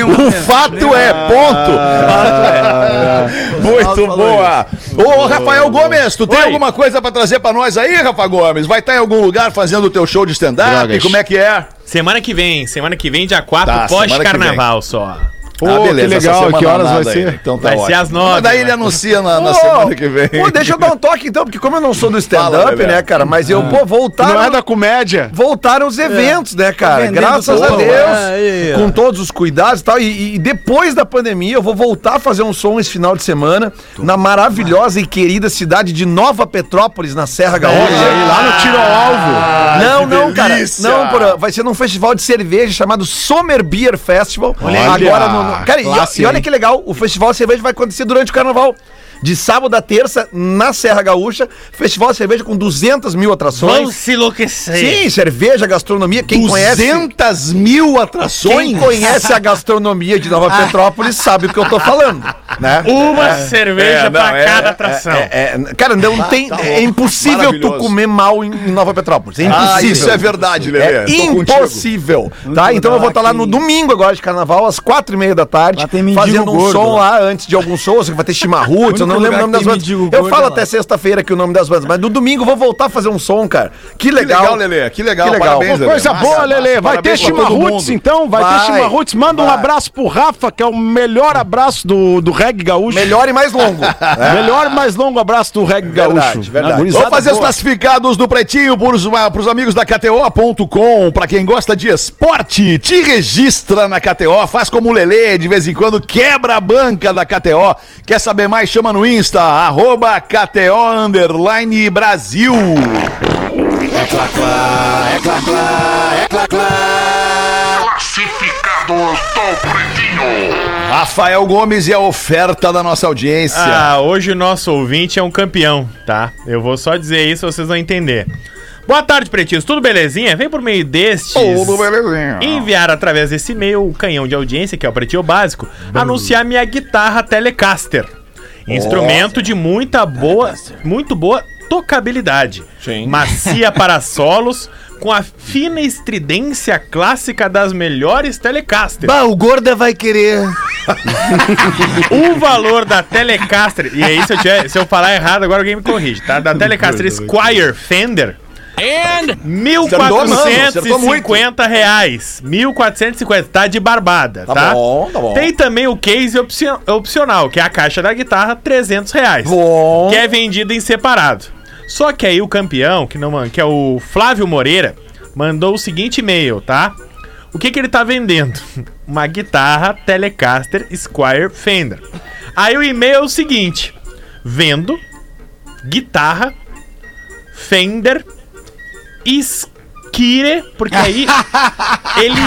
Um O fato é, ponto. Muito falou boa. Ô, Rafael Gomes, tu tem alguma coisa para trazer para nós aí, Rafa Gomes? Vai estar em algum lugar fazendo o teu show de stand-up? Como é que é? Semana que vem, semana que vem, dia 4, Tá, pós-carnaval só. Pô, Ah, que legal, que horas vai aí. ser? Então tá Vai ser ótimo. às nove, Mas daí né? ele anuncia na, na semana que vem. Pô, deixa eu dar um toque então, porque como eu não sou do stand-up, né, cara? Mas eu, pô, voltaram. Não é da comédia? Voltaram os eventos, né, cara? vendendo Graças a. Deus, É, aí, com todos os cuidados e tal. E, e depois da pandemia, eu vou voltar a fazer um som esse final de semana na maravilhosa e querida cidade de Nova Petrópolis, na Serra Gaúcha. aí, lá no tiro ao alvo. não, que não, cara. delícia! Não, porra, vai ser num festival de cerveja chamado Summer Beer Festival. Olha, Agora no- Cara, e- e, olha que legal, o festival de cerveja vai acontecer durante o carnaval. De sábado a terça, na Serra Gaúcha, festival de cerveja com 200 mil atrações. Vão se enlouquecer. Sim, cerveja, gastronomia. Quem conhece. 200 mil atrações? Quem conhece a gastronomia de Nova Petrópolis sabe o que eu tô falando, né? Uma cerveja é, não, pra é- cada atração. É, é, cara, não tem. tá é impossível tu comer mal em, em Nova Petrópolis. É impossível. Ah, isso é verdade, Lelê. É contigo. impossível. Tá? Então eu vou estar lá no domingo agora de carnaval, às quatro e meia da tarde, fazendo um gordo, som lá. antes de alguns shows, que vai ter chimarruts, não lembro o nome das que bandas. Eu gordo falo é lá. até sexta-feira aqui o nome das bandas, mas no domingo eu vou voltar a fazer um som, cara. Que Que legal. legal, Lelê. Que legal. Que legal. Parabéns, Lelê. Coisa Massa, boa. Lelê. Vai ter chimarruts, então? Vai, Vai, ter chimarruts. Manda um vai. abraço pro Rafa, que é o melhor abraço do, do reggae gaúcho. Melhor e mais longo. Melhor e mais longo abraço do reggae Verdade, gaúcho. verdade. Vamos fazer os boa. classificados do Pretinho pros, pros amigos da KTO.com. Pra quem gosta de esporte, te registra na KTO, faz como o Lelê, de vez em quando quebra a banca da KTO. Quer saber mais? Chama no no Insta, arroba KTO Underline Brasil. Rafael Gomes e a oferta da nossa audiência. Ah, hoje o nosso ouvinte é um campeão, tá? Eu vou só dizer isso, vocês vão entender. Boa tarde, pretinhos. Tudo belezinha? Vem por meio destes. Tudo belezinha. Enviar através desse e-mail o canhão de audiência, que é o Pretinho Básico, anunciar minha guitarra Telecaster. Instrumento de muita boa, muito boa tocabilidade. Macia para solos, com a fina estridência clássica das melhores Telecasters. Bah, o Gorda vai querer. O valor da Telecaster, e aí se eu, tiver- se eu falar errado, agora alguém me corrige, tá? Da Telecaster Squire Fender. Acertou 1.450 reais. 1.450, tá de barbada, tá? bom, tá bom. Tem também o case opcio- opcional, que é a caixa da guitarra, 300 reais. Bom. Que é vendido em separado. Só que aí o campeão, que, não, que é o Flávio Moreira, mandou o seguinte e-mail, tá? O que, que ele tá vendendo? Uma guitarra Telecaster Squire Fender. Aí o e-mail é o seguinte: vendo guitarra Fender Skire, porque aí ele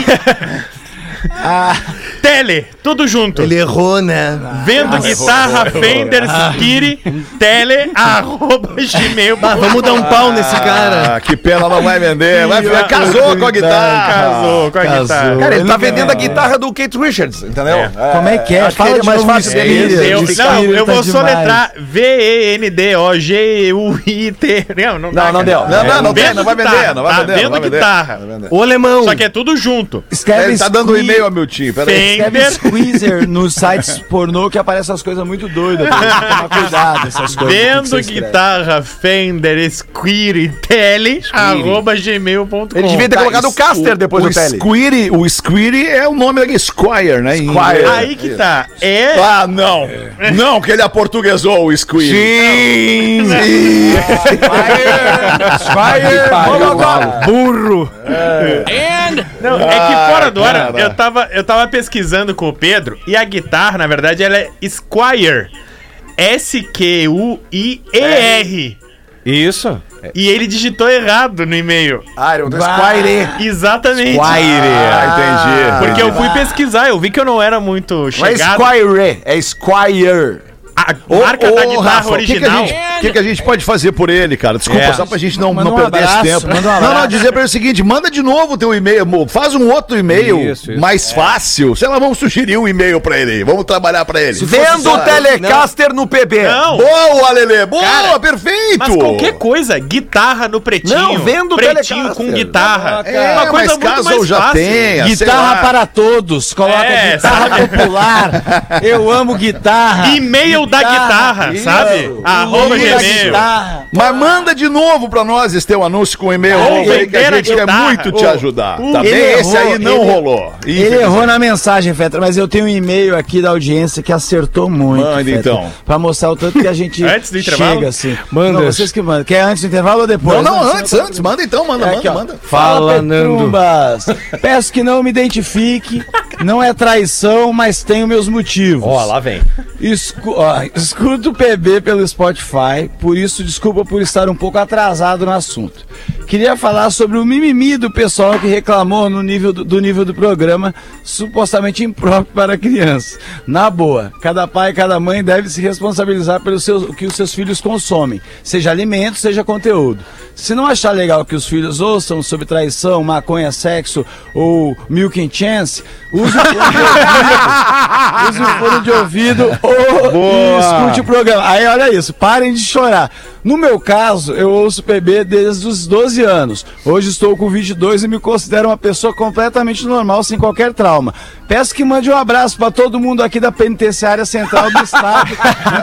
Tele, tudo junto. Ele errou, né? Vendo guitarra Fender Skire Tele arroba gmail. Ah, vamos dar um pau nesse cara. Ah, que pena, não vai vender. Vai, vai- casou com a guitarra. Casou com a Casou. guitarra. Cara, ele tá vendendo é. a guitarra do Kate Richards, entendeu? É. Como é que é? Acho que ele é mais fácil dele. Eu, não, Squire eu tá vou demais. soletrar V-E-N-D-O-G-U-I-T. Não, não, dá, Não, não deu. Não, não, não tem, Vendo não vai vender, guitarra, não vai tá? vender. Vendo guitarra. Ô, alemão. Só que é tudo junto. Escreve Ele tá dando um e-mail. Peraí. Escreve Fender. Squeezer nos sites pornô que aparecem as coisas muito doidas. Tem que tomar cuidado essas coisas. que Vendo você escreve. guitarra Fender Squire Tele arroba gmail.com. Ele devia ter colocado o Caster depois o do Tele. Squire, o Squire é o nome da Squire, né? em inglês. Aí que tá. É. Ah, não. Não, que ele aportuguesou o Squire. Sim! Burro. Não, é que fora do ar, cara. eu tava, eu tava pesquisando com o Pedro e a guitarra, na verdade, ela é Squire. S-Q-U-I-E-R. Isso. E ele digitou errado no e-mail. Ah, ele botou Squire. Exatamente. Ah, entendi. Porque eu fui pesquisar, eu vi que eu não era muito Não é chegado. Squire, é Squire. A Ô, marca ô, da guitarra Rafa, o que, que, a original. gente, o que, a gente pode fazer por ele, cara? Desculpa, É. só pra gente não, Manda não um perder abraço, esse tempo. um não, não, dizer pra ele o seguinte: manda de novo o teu e-mail, mo- faz um outro e-mail Isso, isso. mais fácil. Sei lá, vamos sugerir um e-mail pra ele aí. Vamos trabalhar pra ele. Vendo o Telecaster no PB. Não, Boa, Lelê! Boa, Cara, perfeito! mas qualquer coisa, guitarra no pretinho. Não, vendo pretinho com guitarra. É, mas caso eu já tenha, sei Guitarra lá. para todos. Coloca É, guitarra sabe? popular. Eu amo guitarra. E-mail da guitarra, Isso. sabe? O Arroba Gmail. guitarra. Mas manda de novo pra nós esse teu anúncio com e-mail novo aí que a gente quer guitarra. muito te ajudar. Tá bem? ele Esse aí não ele- rolou. Ele errou na mensagem, Fetra, mas eu tenho um e-mail aqui da audiência que acertou muito. Manda, Fetra, então. Pra mostrar o tanto que a gente Antes do intervalo? chega assim. Manda. Não, vocês que mandam. Quer antes do intervalo ou depois? Não, não, Não, antes, antes. Manda então, manda, É manda, aqui, manda. Fala, Fala. Petumbas. Peço que não me identifique. Não é traição, mas tenho meus motivos. Ó, lá vem. Escu ó, escuto o PB pelo Spotify, por isso desculpa por estar um pouco atrasado no assunto. Queria falar sobre o mimimi do pessoal que reclamou no nível do, do nível do programa, supostamente impróprio para criança. Na boa, cada pai e cada mãe deve se responsabilizar pelo seu, que os seus filhos consomem, seja alimento, seja conteúdo. Se não achar legal que os filhos ouçam sobre traição, maconha, sexo ou milk and chance, use o fone de ouvido, use o fone de ouvido ou e escute o programa. Aí olha isso, parem de chorar. No meu caso, eu ouço PB desde os 12 anos. Hoje estou com 22 e me considero uma pessoa completamente normal, sem qualquer trauma. Peço que mande um abraço para todo mundo aqui da Penitenciária Central do Estado, de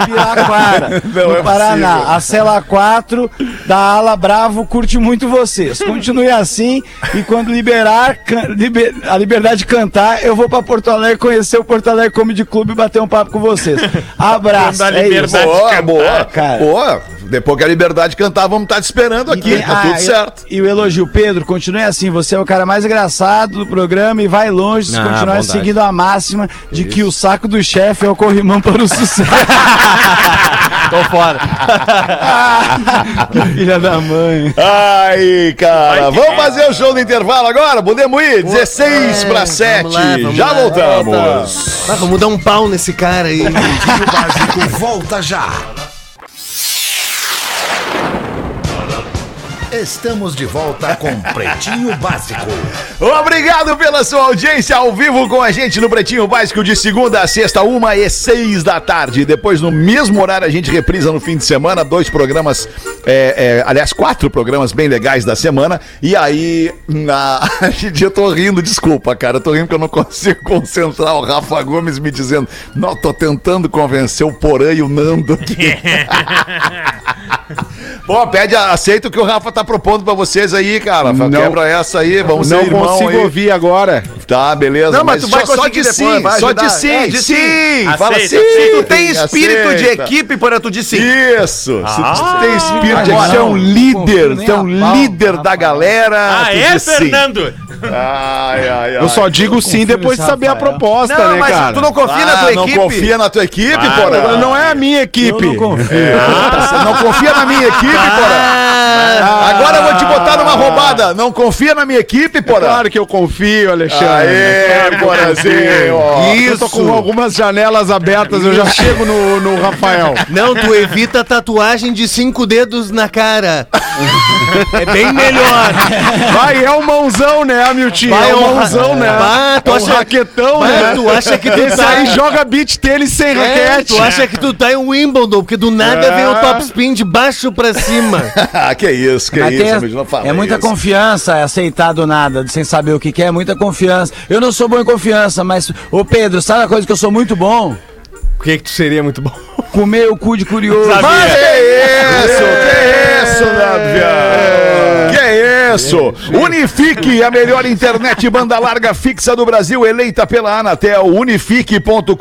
Piraquara, Não no é Paraná. possível. A cela 4 da Ala Bravo curte muito vocês. Continue assim e quando liberar liber- a liberdade de cantar, eu vou para Porto Alegre conhecer o Porto Alegre Comedy Club e bater um papo com vocês. Abraço. É isso. liberdade- Boa, cantar, boa. cara. Boa. Depois que a liberdade de cantar, vamos estar te esperando aqui. tem- Tá ah, tudo e- certo. E o elogio, Pedro, continue assim. Você é o cara mais engraçado do programa e vai longe se Ah, continuar seguindo a máxima de que o saco do chefe é o corrimão para o sucesso. Tô fora. Filha da mãe. Ai, cara. Vamos é. fazer o show do intervalo agora? Podemos ir? 16 para 7. vamos lá, vamos Já lá. voltamos. Ah, vamos dar um pau nesse cara aí. Básico volta já. Estamos de volta com Pretinho Básico. Obrigado pela sua audiência ao vivo com a gente no Pretinho Básico de segunda a sexta, uma e seis da tarde. Depois, no mesmo horário, a gente reprisa no fim de semana dois programas, é, é, aliás, quatro programas bem legais da semana. E aí, na... eu tô rindo, desculpa, cara, eu tô rindo porque eu não consigo concentrar o Rafa Gomes me dizendo, não, tô tentando convencer o Porã e o Nando aqui. Pô, pede, aceita o que o Rafa tá propondo pra vocês aí, cara. Não. Quebra essa aí, vamos Não ser irmão consigo aí. ouvir agora. Tá, beleza. Não, mas tu vai só, só de depois, sim, vai só de sim, É, de sim. sim. Fala Aceita, sim. aceita. Tu tem espírito de aceita. equipe para tu dizer sim. Isso. Se tu tem espírito de Agora você é um não, líder, não você é um a líder da galera. Ah, tu é, sim. Fernando? Ai, ai, ai. Eu só digo sim confio depois de saber a Rafael. proposta, Não, né, mas cara? tu não confia na Ah, tua não equipe? confia na tua equipe, Ah, porra. Não é a minha equipe. Eu não confio. Você não confia na minha equipe, porra. Agora eu vou te botar numa roubada. Não confia na minha equipe, porra. Claro que eu confio, Alexandre. Aê, Porazinho. ó. Eu tô com algumas janelas abertas, eu já chego no, no Rafael. Não, tu evita a tatuagem de cinco dedos na cara. É bem melhor. Vai, é o mãozão, né, Hamilton? Vai, é o é um mãozão, ra- né? Vai, tu é um acha- raquetão, Vai, né? tu acha que tu Esse tá- aí joga beat tênis sem É, raquete. tu acha que tu tá em Wimbledon, porque do nada É. vem o top spin de baixo pra cima. Ah, que isso, que Mas isso, tem- amigo, não fala é muita isso. confiança, é aceitar do nada, sem saber o que, que é, é muita confiança. Eu não sou bom em confiança, mas, ô Pedro, sabe uma coisa que eu sou muito bom? Por que que tu seria muito bom? Comer o cu de curioso. Mas que isso, que isso, Návia? Que isso? Unifique, a melhor internet banda larga fixa do Brasil, eleita pela Anatel, unifique.com.br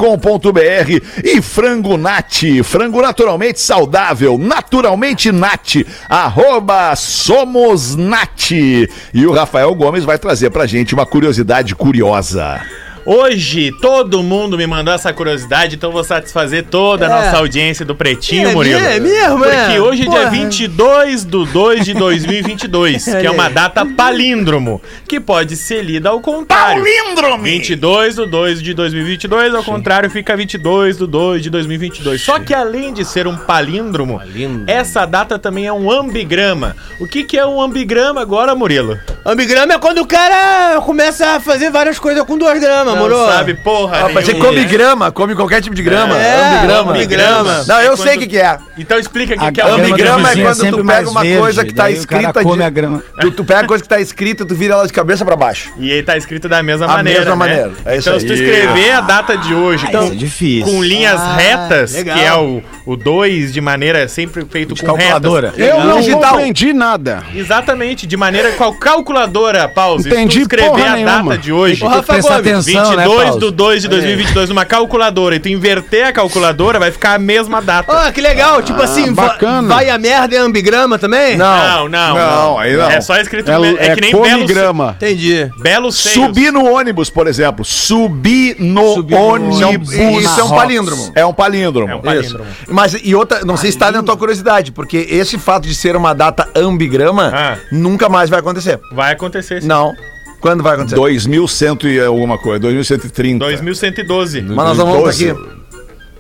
e Frango Nat, frango naturalmente saudável, naturalmente Nat, arroba Somos Nat. E o Rafael Gomes vai trazer pra gente uma curiosidade curiosa. Hoje, todo mundo me mandou essa curiosidade, então vou satisfazer toda a É. nossa audiência do Pretinho, É, Murilo. é mesmo, Porque é? hoje é dia Porra. 22 de 2 de 2022, que é uma data palíndromo, que pode ser lida ao contrário. Palíndrome! 22 do 2 de 2022, ao contrário, fica 22 do 2 de 2022. Só que além de ser um palíndromo, essa data também é um ambigrama. O que, que é um ambigrama agora, Murilo? Ambigrama é quando o cara começa a fazer várias coisas com duas gramas, Não moro? sabe porra Ah, você come grama, come qualquer tipo de grama. É, ambigrama. ambigrama. Não, eu É sei o quando- que, que é. Então explica o que, que é grama ambigrama é vizinho quando tu pega uma verde, coisa que tá daí o cara escrita come de- a grama. Tu, tu pega a coisa que tá escrita, tu vira ela de cabeça pra baixo. E aí tá escrito da mesma A maneira. mesma né? maneira, é isso então, aí. se tu escrever a data de hoje Então, com, é difícil. com linhas Ah, retas, legal. que é o, o 2 de maneira sempre feito com calculadora. retas. Eu não compreendi nada. Exatamente, de maneira qual calculadora, pause. Entendi se tu escrever porra a nenhuma. data de hoje, Tem que prestar atenção, 22 né, do 2 de 2022 numa calculadora e tu inverter a calculadora, vai ficar a mesma data. Ó, que legal, tipo assim, va- bacana. vai a merda é ambigrama também? Não, não, Não, aí não. É só escrito É, é, é, que nem come belo, grama. Entendi. belo seios. Subir no ônibus, por exemplo. Subir no Subir no ônibus. ônibus. Isso é um palíndromo. É um palíndromo. É um palíndromo. Mas, e outra, não sei se tá na tua curiosidade, porque esse fato de ser uma data ambigrama Ah. nunca mais vai acontecer. Vai acontecer sim. Não. Quando vai acontecer? 2100 e alguma coisa, 2130. 2112. Mas nós não vamos estar aqui.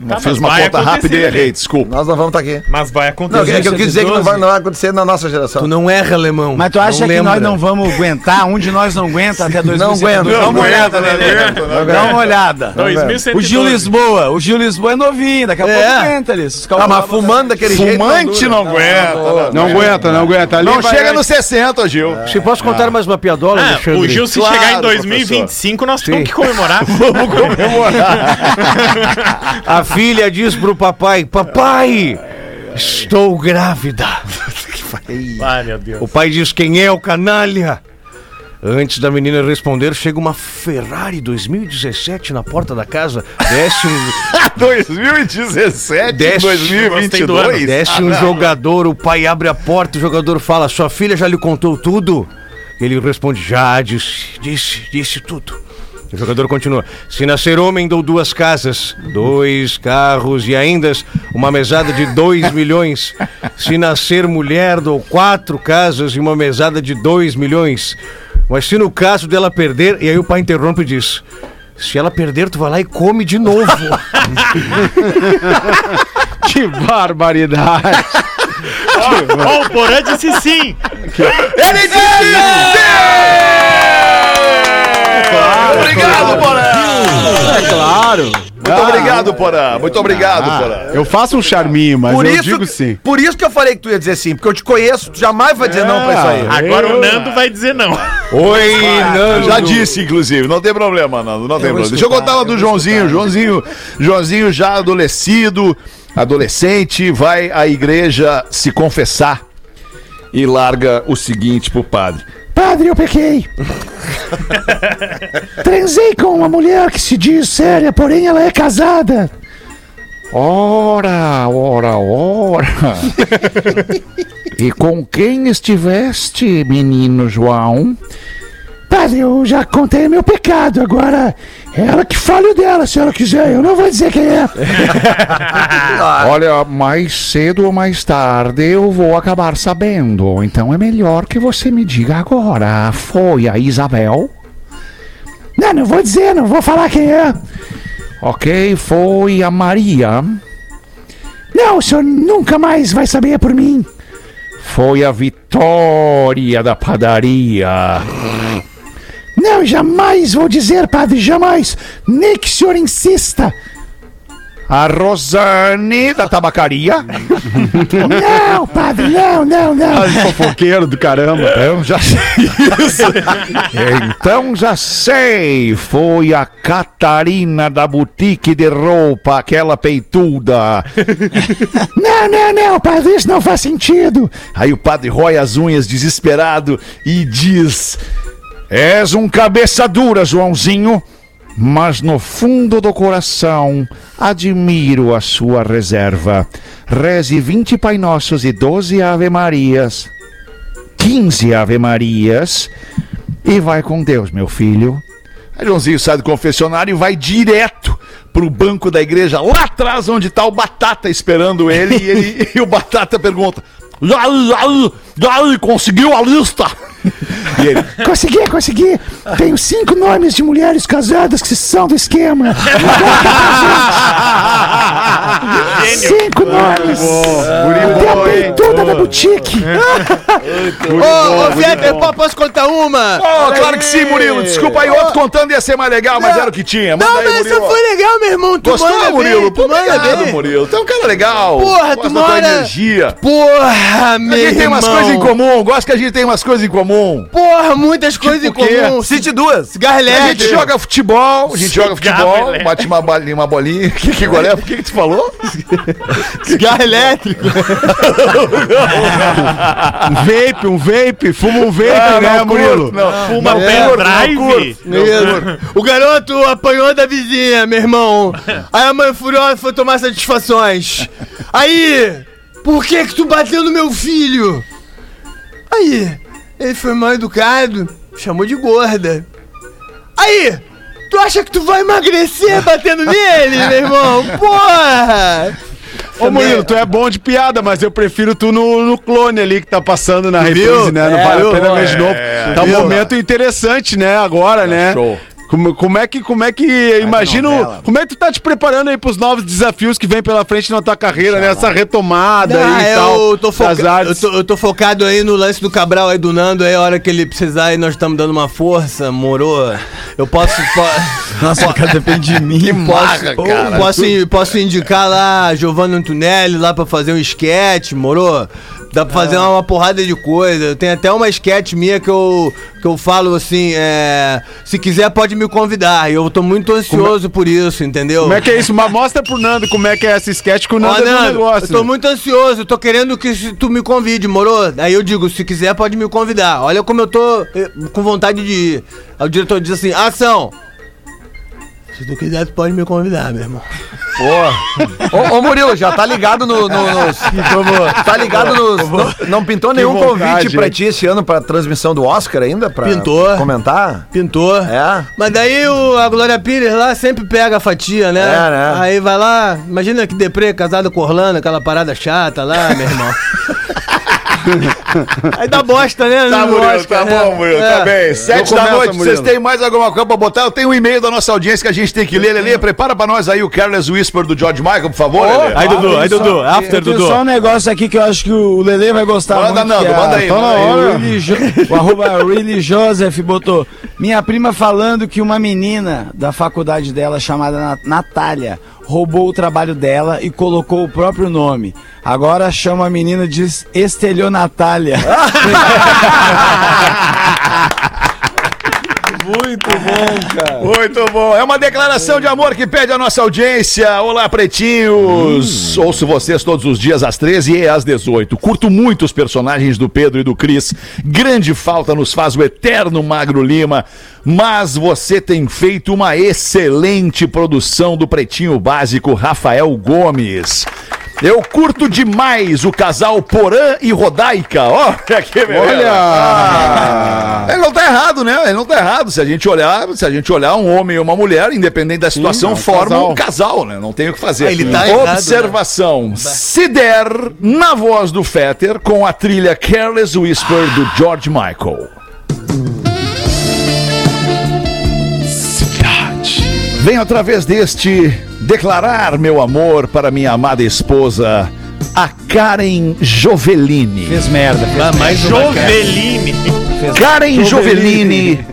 Tá, Fiz uma conta rápida e errei, desculpa. Nós não vamos estar aqui. Mas vai Não, acontecer. é que eu quis dizer que não vai, não vai acontecer na nossa geração. Tu não erra, alemão. Mas tu acha que lembra. nós não vamos aguentar? Um de nós não aguenta até 2022? Não aguenta. Dá uma olhada, Lelê. Dá uma olhada. 2112. O Gil Lisboa, o Gil Lisboa é novinho, daqui a É. pouco aguenta ali. esses Ah, mas fumando daquele jeito. Fumante não aguenta. Não aguenta, não aguenta. Ali Não vai- chega nos 60, Gil. Se posso contar mais uma piadola, Ah, Alexandre? o Gil, se Claro, chegar em 2025, nós temos que comemorar. Vamos comemorar. A filha diz pro papai: Papai, estou grávida. Ai, meu Deus. O pai diz: Quem é o canalha? Antes da menina responder, chega uma Ferrari 2017 na porta da casa. Desce um, 2017, Desce. Gostei do ano. 2022. desce um jogador, o pai abre a porta, o jogador fala: Sua filha já lhe contou tudo? Ele responde: Já, disse, disse, disse tudo. O jogador continua. Se nascer homem, dou duas casas, dois carros e ainda uma mesada de dois milhões. Se nascer mulher, dou quatro casas e uma mesada de dois milhões. Mas se no caso dela perder, e aí o pai interrompe e diz: Se ela perder, tu vai lá e come de novo. Que barbaridade. Ó, o Porã disse sim! Ele disse sim! Obrigado, Porã! É claro. Muito obrigado, Porã. Muito obrigado, Porã. Eu faço um charminho, mas Por eu isso, digo sim. por isso que eu falei que tu ia dizer sim, porque eu te conheço, tu jamais vai dizer não pra isso aí. Agora o Nando vai dizer não. Oi, Nando. Já disse, inclusive. Não tem problema, Nando. Não tem problema. Deixa eu contar uma do Joãozinho. Joãozinho, Joãozinho já adolescido, adolescente, vai à igreja se confessar e larga o seguinte pro padre. Padre, eu pequei. Transei com uma mulher que se diz séria, porém ela é casada. Ora, ora, ora. e com quem estiveste, menino João? Padre, eu já contei meu pecado, agora é ela que fale o dela, se ela quiser. Eu não vou dizer quem é. Olha, mais cedo ou mais tarde eu vou acabar sabendo. Então é melhor que você me diga agora. Foi a Isabel? Não, não vou dizer, não vou falar quem é. Ok, foi a Maria. Não, o senhor nunca mais vai saber por mim. Foi a Vitória da padaria. Não, jamais vou dizer, padre, jamais. Nem que o senhor insista. A Rosane da tabacaria. Não, padre, não, não, não. Fofoqueiro do caramba. Eu já sei isso. então já sei. Foi a Catarina da boutique de roupa, aquela peituda. Não, não, não, padre, isso não faz sentido. Aí o padre rói as unhas desesperado e diz: És um cabeça dura, Joãozinho. Mas no fundo do coração admiro a sua reserva. Reze 20 Pai Nossos e 12 Ave Marias. 15 Ave Marias. E vai com Deus, meu filho. Aí Joãozinho sai do confessionário e vai direto pro banco da igreja, lá atrás onde tá o Batata esperando ele. E, ele, e o Batata pergunta: aí, e aí, conseguiu a lista? E ele, Consegui, consegui. Tenho cinco nomes de mulheres casadas que são do esquema. cinco nomes. Tem a da boutique. Ô, ô, posso contar uma? Oh, claro que sim, Murilo. Desculpa aí, outro contando ia ser mais legal, mas era o que tinha. Manda Não, aí, mas essa Murilo. foi legal, meu irmão. Tu Gostou, manda Murilo? bem, Pô, tu manda obrigado, bem. Murilo. Tu é um cara legal. Porra, tu mora- energia. Porra, meu A gente tem umas irmão. coisas em comum. Gosto que a gente tem umas coisas em comum. Porra, muitas coisas em comum. Cite duas. Cigarro A elétrico. gente joga futebol, a gente joga futebol, bate uma bolinha, uma bolinha. Que que é? O que que tu falou? Cigarro elétrico. Um vape, um vape, fuma um vape, né, Murilo? Não, Uma pendrive. Isso. O garoto apanhou da vizinha, meu irmão. Aí a mãe furiosa foi tomar satisfações. Aí, por que que tu bateu no meu filho? Aí, ele foi mal educado, chamou de gorda. Aí, tu acha que tu vai emagrecer batendo nele, meu irmão? Porra! Ô Murilo, tu é bom de piada, mas eu prefiro tu no, no clone ali que tá passando na reprise, né? Não É, vale a pena ver de novo. Tá um momento interessante, né? Agora, né? show. Como, como é que, como é que, imagino, como é que tu tá te preparando aí pros novos desafios que vem pela frente na tua carreira, né? Essa retomada Não, aí e eu, tal. tô foca... eu, tô, eu tô focado aí no lance do Cabral aí do Nando aí, a hora que ele precisar aí, nós estamos dando uma força, moro? Eu posso. po- Nossa, o cara depende de mim. marra, cara. posso, posso indicar lá Giovanni Antonelli lá pra fazer um esquete, moro? Dá pra fazer uma, porrada de coisa. Tem até uma sketch minha que eu, que eu falo assim: é, se quiser pode me convidar. E eu tô muito ansioso por isso, entendeu? Como é que é isso? Mas mostra pro Nando como é que é essa sketch que o Ó, Nando é do Nando, negócio. eu tô né? muito ansioso, eu tô querendo que tu me convide, moro? Aí eu digo, se quiser pode me convidar. Olha como eu tô eh, com vontade de ir. Aí o diretor diz assim, ação! Se tu quiser, tu pode me convidar, meu irmão. Ô, ô, Murilo, já tá ligado no, no- nos. Tá ligado nos. Não, não pintou nenhum vontade, convite pra ti esse ano pra transmissão do Oscar ainda? Pra Pintou. comentar? Pintou. É? Mas daí o, a Glória Pires lá sempre pega a fatia, né? É, né? Aí vai lá, imagina que deprê, casado com Orlando, aquela parada chata lá, meu irmão. Aí dá bosta, né? Tá, Murilo, Oscar, tá né? bom, Murilo, É. tá bem. Sete da noite, vocês têm mais alguma coisa pra botar? Eu tenho um e-mail da nossa audiência que a gente tem que ler, Lelê. Prepara pra nós aí o Careless Whisper do George Michael, por favor, Lelê. Aí, Dudu, aí, Dudu, after, Dudu. só um negócio aqui que eu acho que o Lele vai gostar Manda, muito. Nando, é manda aí, Tá na hora. O, arroba Really Joseph botou. Minha prima falando que uma menina da faculdade dela, chamada Na- Natália, roubou o trabalho dela e colocou o próprio nome. Agora chama a menina de Estelionatália. Muito bom, cara. Muito bom. É uma declaração de amor que pede a nossa audiência. Olá, pretinhos. Ouço vocês todos os dias às 13 e às 18. Curto muito os personagens do Pedro e do Cris. Grande falta nos faz o eterno Magro Lima. Mas você tem feito uma excelente produção do Pretinho Básico Rafael Gomes. Eu curto demais o casal Porã e Rodaica. Ó, que beleza. Olha! Ele não tá errado, né? Ele não tá errado. Se a gente olhar, se a gente olhar um homem e uma mulher, independente da situação, é um formam um casal. né? Não tem o que fazer. Ah, ele tá errado, Observação. Se der na voz do Fetter com a trilha Careless Whisper do George Michael. Cidade. Venho através deste declarar meu amor para minha amada esposa, a Karen Jovelini. Fez merda. Fez Mais uma, cara. Joveline. Karen Jovelini,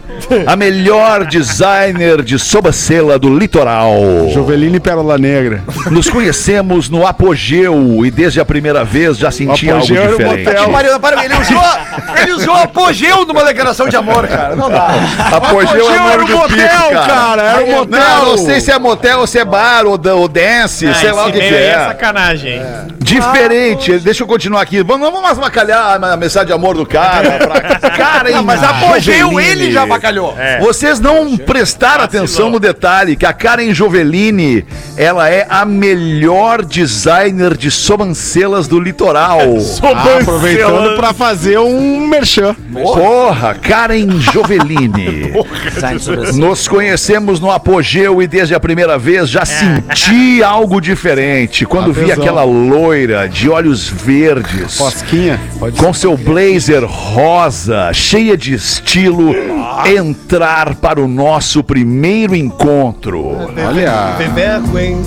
a melhor designer de sobacela do litoral. Joveline Pérola Negra. Nos conhecemos no apogeu e desde a primeira vez já senti algo Apogeu diferente. motel. Mariana, para, ele usou, ele usou apogeu numa declaração de amor, cara. Não dá. Apogeu é o era um motel, pico, cara. Era um motel. Não, não sei se é motel ou se é bar ou, ou dance, Ah, sei lá o que, é é. sacanagem. hein? Diferente, deixa eu continuar aqui. Vamos, vamos mais macalhar a mensagem de amor do cara. Pra... Não, mas apogeu ele já bacalhou. Vocês não prestaram atenção no detalhe que a Karen Jovelini, ela é a melhor designer de sobrancelhas do litoral. Ah, aproveitando pra fazer um merchan. Porra, Karen Jovelini. Nos conhecemos no apogeu e desde a primeira vez já senti algo diferente quando vi aquela loira de olhos verdes. Fosquinha. Com seu blazer rosa, cheia de estilo, entrar para o nosso primeiro encontro. Olha. Bebeco, hein?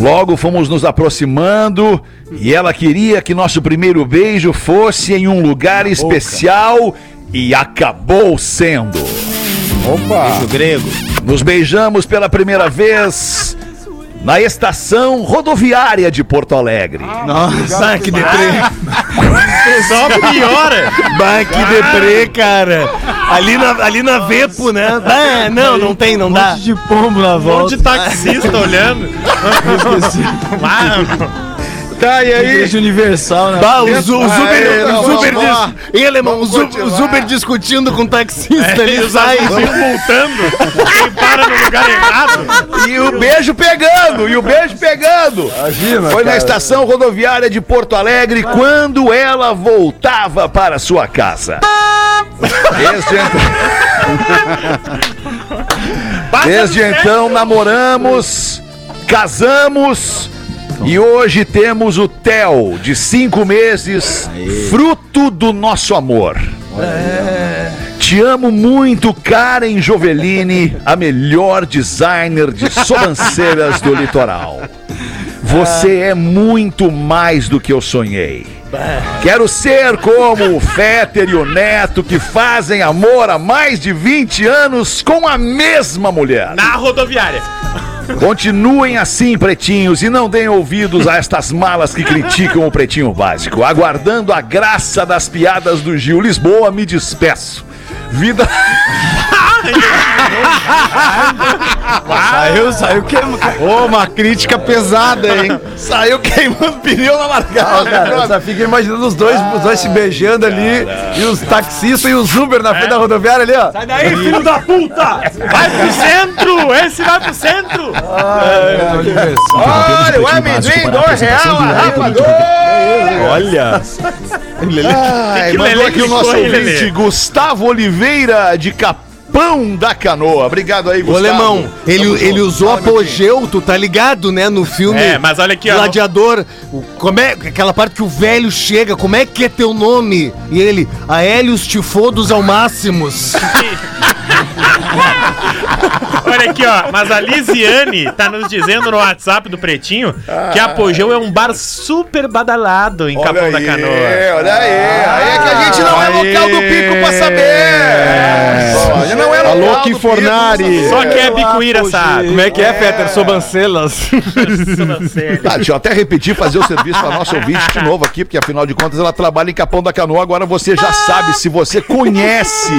Logo fomos nos aproximando e ela queria que nosso primeiro beijo fosse em um lugar especial e acabou sendo. Opa. grego. Nos beijamos pela primeira vez na estação rodoviária de Porto Alegre. Nossa, que deprê. Só piora. Bah, que deprê, cara. Ali na, ali na Vepo, né? Ah, não, não tem, não dá. monte de pombo na Um volta. monte de taxista olhando. Mano, Tá, e aí? Igreja Universal, né? Bah, os, os Uber, Aí, não, os Uber vamos lá. dis... Hein, alemão? Os, Vamos U- os continuar. Uber discutindo com o taxista ali, eles sai. multando. Quem para no lugar errado. E o beijo pegando, e o beijo pegando. Imagina, Foi na cara. estação rodoviária de Porto Alegre quando ela voltava para sua casa. Desde então, Desde então namoramos, casamos e hoje temos o Theo, de cinco meses, fruto do nosso amor. Te amo muito, Karen Jovelini, a melhor designer de sobrancelhas do litoral. Você é muito mais do que eu sonhei. Quero ser como o Fetter e o Neto que fazem amor há mais de 20 anos com a mesma mulher. Na rodoviária. Continuem assim, pretinhos, e não deem ouvidos a estas malas que criticam o pretinho básico. Aguardando a graça das piadas do Gil Lisboa, me despeço. Vida. Saiu, saiu queimando. Ô, uma crítica pesada, hein? Saiu queimando pneu na largada. Cara, eu só fico imaginando os dois, os dois se beijando ali e os taxistas e os Uber na frente da rodoviária ali, ó. Sai daí, filho da puta! Vai pro centro! Esse vai pro centro! Olha, o amendoim, dois real, a rapador. Olha! Ai, que mandou Lelê aqui o nosso biscoito, ouvinte, Lelê? Gustavo Oliveira, de Capão da Canoa. Obrigado aí, Gustavo. Alemão, ele, ele junto. usou Fala, apogeu, tu tá ligado, né? No filme É, mas olha aqui, ó. Gladiador. o- Como é, aquela parte que o velho chega, como é que é teu nome? E ele, Aélios Tifodos ao Máximos. Olha aqui, ó. Mas a Lisiane tá nos dizendo no WhatsApp do Pretinho que Apogeu é um bar super badalado em Olha Capão da aí, Canoa. olha aí. Aí é que a gente não é local do pico pra saber. Pô, a gente não é Alô, local que do pico Fornari. pra. Só que é bicuíra, sabe? Como é que é, Peter? Sobancelas. Tá, deixa eu até repetir, fazer o serviço para nosso ouvinte de novo aqui, porque afinal de contas ela trabalha em Capão da Canoa. Agora você já sabe, se você conhece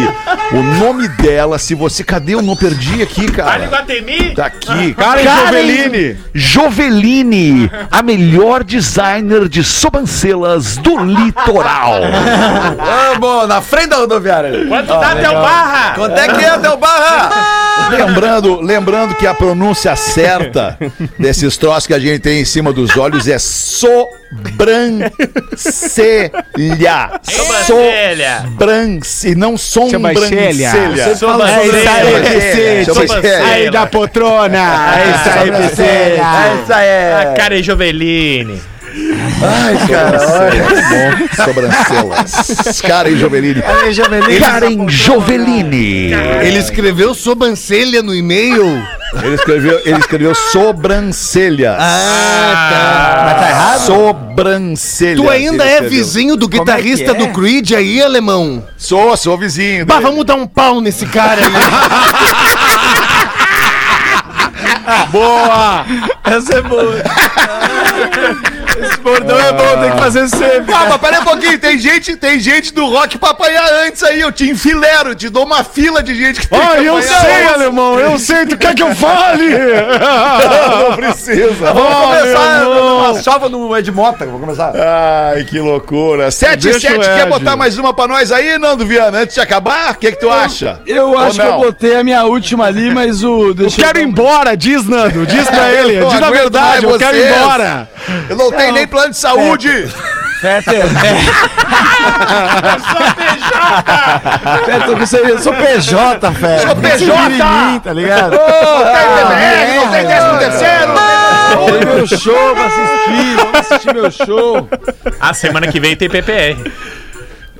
o nome dela, se você. Cadê? Eu não perdi aqui, Vale cara. Guatemi? Tá aqui. Karen Joveline. Joveline, a melhor designer de sobrancelhas do litoral. Vamos, na frente da rodoviária ali. Quanto dá teu barra? Quanto é que é, Del Barra? Lembrando, lembrando que a pronúncia certa desses troços que a gente tem em cima dos olhos é sobrancelha. Sobrancelha. Sobrance, não sombrancelha. Sobrancelha. Sobrancelha. Sobrancelha. Aí da poltrona. É isso aí, PC. É isso aí. A cara é Joveline. Sobrancelas. Karen Joveline. Karen Joveline. Ele escreveu sobrancelha no e-mail. Ele escreveu, ele escreveu sobrancelha. Ah, tá. Mas tá errado? Sobrancelha. Tu ainda é vizinho do é guitarrista é? do Creed aí, alemão? Sou, sou vizinho. Bah, vamos dar um pau nesse cara aí. Boa! Essa é boa. É tem que fazer sempre. Ah, mas pera aí um pouquinho, tem gente, tem gente do rock pra apanhar antes aí, eu te enfilero, te dou uma fila de gente que tem Ai, que eu apanhar sei, antes. alemão, eu sei, tu quer que eu fale? Não precisa. Vamos começar uma salva no Ed Mota. Vamos começar. Ai, que loucura. 7 e Deixa 7, o quer botar mais uma pra nós aí, Nando Viana, antes de acabar? O que que tu acha? Eu Ou acho que eu não? botei a minha última ali, mas o. Eu quero ir embora, diz Nando, diz pra ele. Não Diz na verdade, eu quero ir embora. Eu não tenho nem plano de saúde. Peter. Peter, você, eu sou PJ, Fé. Sou PJ. Mim, tá ligado? Ô, tem PBR, não tem décimo terceiro. Tem meu show pra assistir, vamos assistir meu show. A semana que vem tem PPR.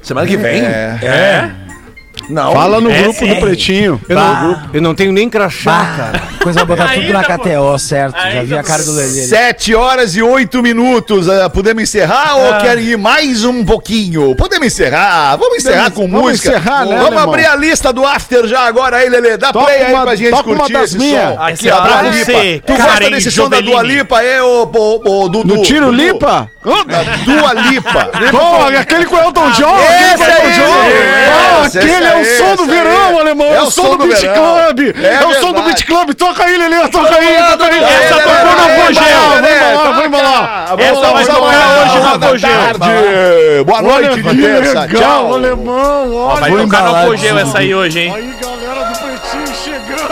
Semana que vem? É? Não. Fala no É, grupo sim. do Pretinho. Eu não, eu não tenho nem crachá, cara. Coisa vai botar tudo na pô. KTO, certo? Já Ainda, vi a cara do Lelê. 7 horas e 8 minutos. Ah, podemos encerrar ou querem ir mais um pouquinho? Podemos encerrar. Vamos encerrar com vamos música. encerrar, né, Vamos alemão? abrir a lista do after já agora aí, Lelê. Dá Toca play aí uma- pra gente toca uma curtir das esse minhas. som. Aqui, ó, Dá pra Lipa. Tu gosta desse som da. Dua Lipa, é, ô, ô, ô, Dudu? No tiro lipa? Da Dua Lipa. Pô, aquele com o Elton John, aquele com o Esse Elton aí, John. Ah, aquele é o esse som aí, do esse verão, aí. alemão. É É o o som som do do Beat. Club. É É o som do. Beat Club. Toca aí, Lelê, toca aí, toca aí. Essa tocou no apogeu. embalar, vai embalar. Essa vai Vamos tocar hoje no apogeu. tarde. Boa noite terça. legal, Tchau. alemão. Olha Vai tocar no apogeu essa aí hoje, hein? aí, galera do Pretinho chegando.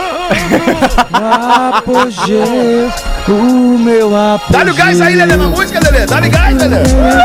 Apogeu, o meu apogeu. Dá-lhe o gás aí, Lelê, na música, Lelê. Dá-lhe gás, Lelê.